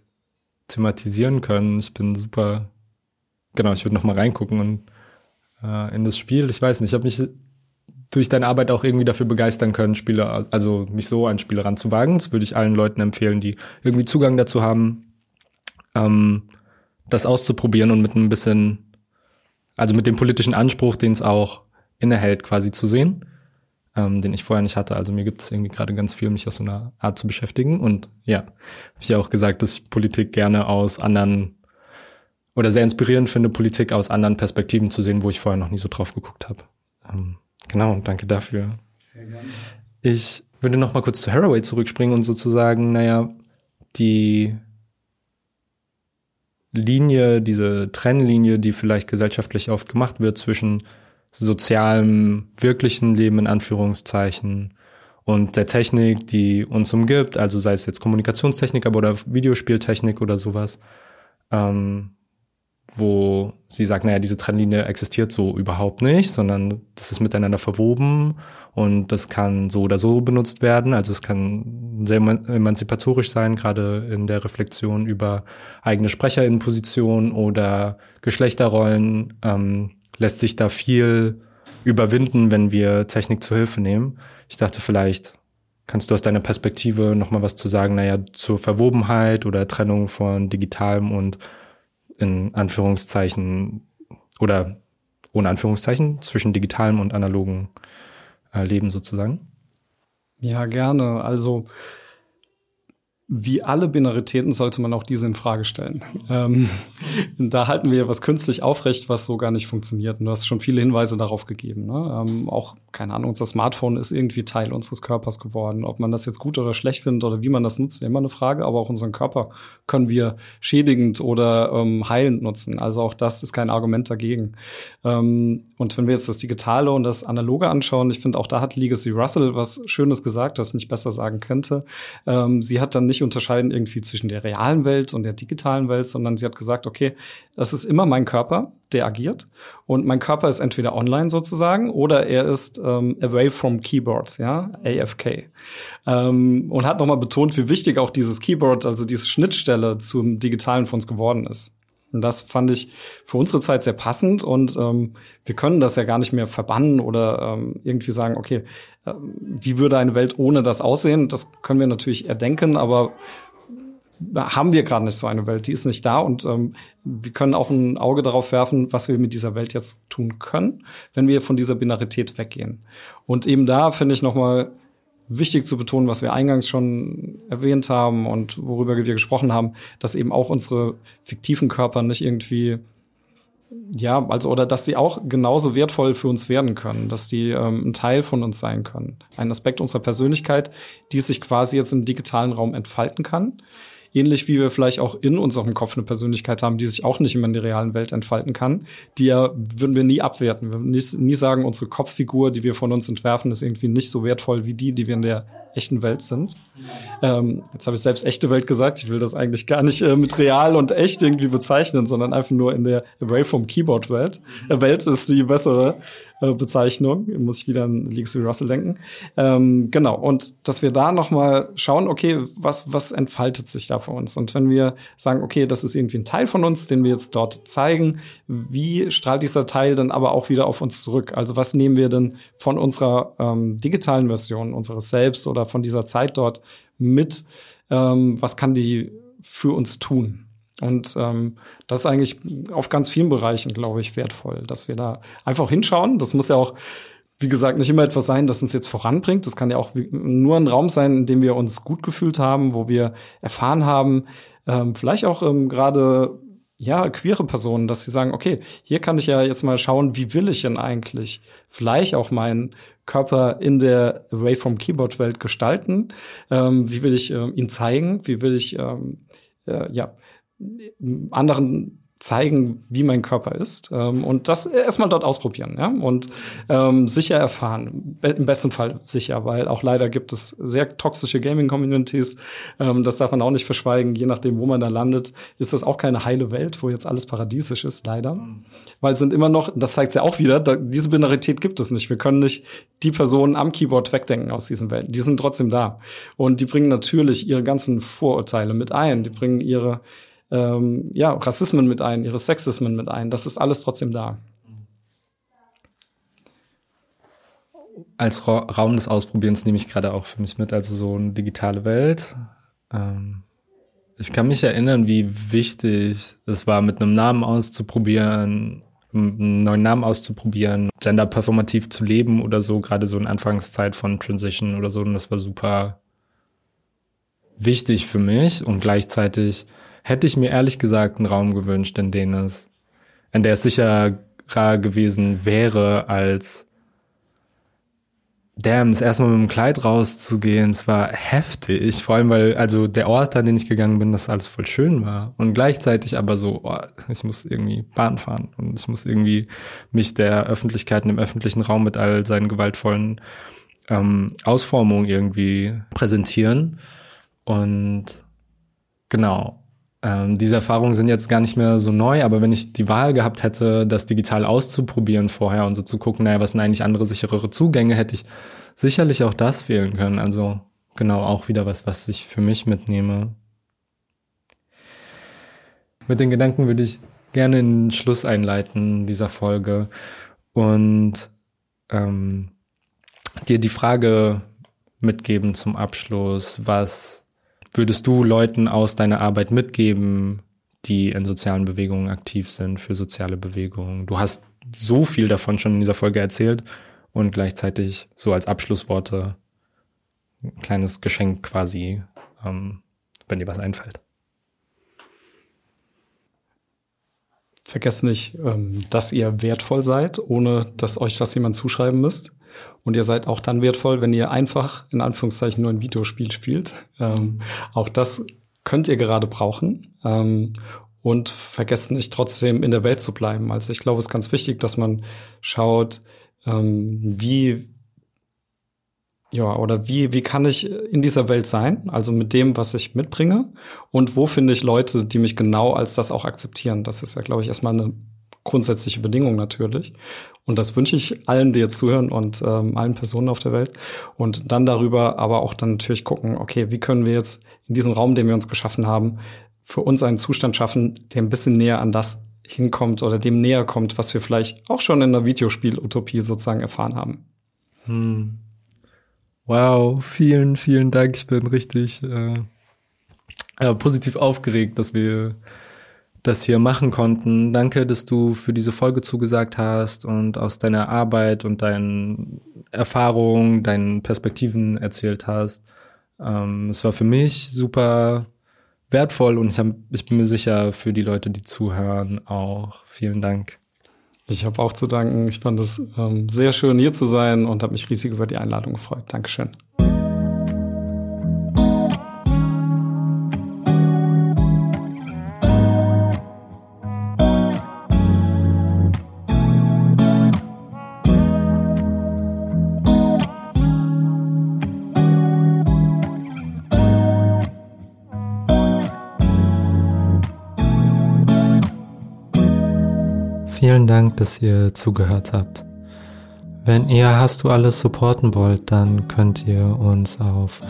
thematisieren können. Ich bin super, genau, ich würde noch mal reingucken und äh, in das Spiel. Ich weiß nicht, ich habe mich durch deine Arbeit auch irgendwie dafür begeistern können, Spiele, also mich so an Spiele ranzuwagen. Das würde ich allen Leuten empfehlen, die irgendwie Zugang dazu haben, ähm, das auszuprobieren und mit ein bisschen also mit dem politischen Anspruch, den es auch innehält, quasi zu sehen, ähm, den ich vorher nicht hatte. Also mir gibt es irgendwie gerade ganz viel, mich aus so einer Art zu beschäftigen. Und ja, habe ich ja auch gesagt, dass ich Politik gerne aus anderen oder sehr inspirierend finde, Politik aus anderen Perspektiven zu sehen, wo ich vorher noch nie so drauf geguckt habe. Ähm, genau, danke dafür. Sehr gerne. Ich würde noch mal kurz zu Haraway zurückspringen und sozusagen, naja, die Linie, diese Trennlinie, die vielleicht gesellschaftlich oft gemacht wird zwischen sozialem, wirklichen Leben in Anführungszeichen und der Technik, die uns umgibt, also sei es jetzt Kommunikationstechnik, aber oder Videospieltechnik oder sowas. Ähm, wo sie sagt, naja, diese Trennlinie existiert so überhaupt nicht, sondern das ist miteinander verwoben und das kann so oder so benutzt werden. Also es kann sehr emanzipatorisch sein, gerade in der Reflexion über eigene Sprecherinnenposition oder Geschlechterrollen ähm, lässt sich da viel überwinden, wenn wir Technik zur Hilfe nehmen. Ich dachte vielleicht, kannst du aus deiner Perspektive nochmal was zu sagen, naja, zur Verwobenheit oder Trennung von digitalem und in Anführungszeichen oder ohne Anführungszeichen zwischen digitalem und analogen äh, Leben sozusagen? Ja, gerne. Also wie alle Binaritäten sollte man auch diese in Frage stellen. Ähm, da halten wir was künstlich aufrecht, was so gar nicht funktioniert. Und du hast schon viele Hinweise darauf gegeben. Ne? Ähm, auch, keine Ahnung, unser Smartphone ist irgendwie Teil unseres Körpers geworden. Ob man das jetzt gut oder schlecht findet oder wie man das nutzt, immer eine Frage. Aber auch unseren Körper können wir schädigend oder ähm, heilend nutzen. Also auch das ist kein Argument dagegen. Ähm, und wenn wir jetzt das Digitale und das Analoge anschauen, ich finde auch da hat Legacy Russell was Schönes gesagt, das ich nicht besser sagen könnte. Ähm, sie hat dann nicht unterscheiden irgendwie zwischen der realen Welt und der digitalen Welt, sondern sie hat gesagt, okay, das ist immer mein Körper, der agiert und mein Körper ist entweder online sozusagen oder er ist ähm, away from keyboards, ja, AFK. Ähm, und hat nochmal betont, wie wichtig auch dieses Keyboard, also diese Schnittstelle zum Digitalen von uns geworden ist. Und das fand ich für unsere Zeit sehr passend und ähm, wir können das ja gar nicht mehr verbannen oder ähm, irgendwie sagen, okay, äh, wie würde eine Welt ohne das aussehen? Das können wir natürlich erdenken, aber haben wir gerade nicht so eine Welt, die ist nicht da und ähm, wir können auch ein Auge darauf werfen, was wir mit dieser Welt jetzt tun können, wenn wir von dieser Binarität weggehen. Und eben da finde ich nochmal wichtig zu betonen, was wir eingangs schon erwähnt haben und worüber wir gesprochen haben, dass eben auch unsere fiktiven Körper nicht irgendwie ja, also oder dass sie auch genauso wertvoll für uns werden können, dass die ähm, ein Teil von uns sein können, ein Aspekt unserer Persönlichkeit, die sich quasi jetzt im digitalen Raum entfalten kann, Ähnlich wie wir vielleicht auch in unserem Kopf eine Persönlichkeit haben, die sich auch nicht immer in der realen Welt entfalten kann. Die ja würden wir nie abwerten. Wir würden nie, nie sagen, unsere Kopffigur, die wir von uns entwerfen, ist irgendwie nicht so wertvoll wie die, die wir in der echten Welt sind. Ähm, jetzt habe ich selbst echte Welt gesagt. Ich will das eigentlich gar nicht äh, mit real und echt irgendwie bezeichnen, sondern einfach nur in der Away from Keyboard Welt. Äh, Welt ist die bessere Bezeichnung. Muss ich wieder an Legacy Russell denken. Ähm, genau. Und dass wir da noch mal schauen, okay, was, was entfaltet sich da für uns? Und wenn wir sagen, okay, das ist irgendwie ein Teil von uns, den wir jetzt dort zeigen, wie strahlt dieser Teil dann aber auch wieder auf uns zurück? Also was nehmen wir denn von unserer ähm, digitalen Version unseres Selbst oder von dieser Zeit dort mit? Ähm, was kann die für uns tun? Und ähm, das ist eigentlich auf ganz vielen Bereichen, glaube ich, wertvoll, dass wir da einfach hinschauen. Das muss ja auch, wie gesagt, nicht immer etwas sein, das uns jetzt voranbringt. Das kann ja auch nur ein Raum sein, in dem wir uns gut gefühlt haben, wo wir erfahren haben, ähm, vielleicht auch ähm, gerade ja, queere Personen, dass sie sagen, okay, hier kann ich ja jetzt mal schauen, wie will ich denn eigentlich vielleicht auch meinen Körper in der Away from Keyboard Welt gestalten? Ähm, wie will ich äh, ihn zeigen? Wie will ich ähm, äh, ja anderen zeigen, wie mein Körper ist ähm, und das erstmal dort ausprobieren ja? und ähm, sicher erfahren. Be Im besten Fall sicher, weil auch leider gibt es sehr toxische Gaming-Communities. Ähm, das darf man auch nicht verschweigen. Je nachdem, wo man da landet, ist das auch keine heile Welt, wo jetzt alles paradiesisch ist, leider. Mhm. Weil es sind immer noch, das zeigt ja auch wieder, da, diese Binarität gibt es nicht. Wir können nicht die Personen am Keyboard wegdenken aus diesen Welten. Die sind trotzdem da. Und die bringen natürlich ihre ganzen Vorurteile mit ein. Die bringen ihre ähm, ja, Rassismen mit ein, ihre Sexismen mit ein. Das ist alles trotzdem da. Als Ra Raum des Ausprobierens nehme ich gerade auch für mich mit, also so eine digitale Welt. Ähm, ich kann mich erinnern, wie wichtig es war, mit einem Namen auszuprobieren, einen neuen Namen auszuprobieren, genderperformativ zu leben oder so, gerade so in Anfangszeit von Transition oder so. Und das war super wichtig für mich und gleichzeitig hätte ich mir ehrlich gesagt einen Raum gewünscht, in dem es, in der es sicherer gewesen wäre, als damn, das erstmal mit dem Kleid rauszugehen, es war heftig, vor allem weil, also der Ort, an den ich gegangen bin, das alles voll schön war. Und gleichzeitig aber so, oh, ich muss irgendwie Bahn fahren. Und ich muss irgendwie mich der Öffentlichkeit dem öffentlichen Raum mit all seinen gewaltvollen ähm, Ausformungen irgendwie präsentieren. Und genau, ähm, diese Erfahrungen sind jetzt gar nicht mehr so neu, aber wenn ich die Wahl gehabt hätte, das digital auszuprobieren vorher und so zu gucken, naja, was sind eigentlich andere sicherere Zugänge, hätte ich sicherlich auch das wählen können. Also genau auch wieder was, was ich für mich mitnehme. Mit den Gedanken würde ich gerne den Schluss einleiten dieser Folge und ähm, dir die Frage mitgeben zum Abschluss, was würdest du Leuten aus deiner Arbeit mitgeben, die in sozialen Bewegungen aktiv sind, für soziale Bewegungen? Du hast so viel davon schon in dieser Folge erzählt und gleichzeitig so als Abschlussworte ein kleines Geschenk quasi, ähm, wenn dir was einfällt. Vergesst nicht, ähm, dass ihr wertvoll seid, ohne dass euch das jemand zuschreiben müsst. Und ihr seid auch dann wertvoll, wenn ihr einfach in Anführungszeichen nur ein Videospiel spielt. Ähm, auch das könnt ihr gerade brauchen. Ähm, und vergesst nicht trotzdem in der Welt zu bleiben. Also ich glaube, es ist ganz wichtig, dass man schaut, ähm, wie ja, oder wie, wie kann ich in dieser Welt sein? Also mit dem, was ich mitbringe. Und wo finde ich Leute, die mich genau als das auch akzeptieren? Das ist ja, glaube ich, erstmal eine grundsätzliche Bedingung natürlich. Und das wünsche ich allen, die jetzt zuhören und ähm, allen Personen auf der Welt. Und dann darüber aber auch dann natürlich gucken, okay, wie können wir jetzt in diesem Raum, den wir uns geschaffen haben, für uns einen Zustand schaffen, der ein bisschen näher an das hinkommt oder dem näher kommt, was wir vielleicht auch schon in der Videospiel-Utopie sozusagen erfahren haben. Hm. Wow, vielen, vielen Dank. Ich bin richtig äh, ja, positiv aufgeregt, dass wir das hier machen konnten. Danke, dass du für diese Folge zugesagt hast und aus deiner Arbeit und deinen Erfahrungen, deinen Perspektiven erzählt hast. Ähm, es war für mich super wertvoll und ich, hab, ich bin mir sicher für die Leute, die zuhören, auch. Vielen Dank. Ich habe auch zu danken. Ich fand es ähm, sehr schön, hier zu sein und habe mich riesig über die Einladung gefreut. Dankeschön. Dank, dass ihr zugehört habt. Wenn ihr Hast du alles supporten wollt, dann könnt ihr uns auf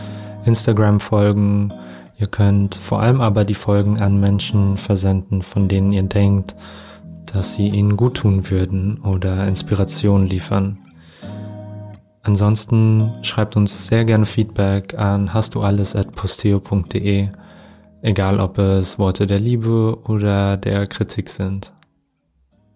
Instagram folgen. Ihr könnt vor allem aber die Folgen an Menschen versenden, von denen ihr denkt, dass sie ihnen gut tun würden oder Inspiration liefern. Ansonsten schreibt uns sehr gerne Feedback an hast du alles at posteo.de Egal ob es Worte der Liebe oder der Kritik sind.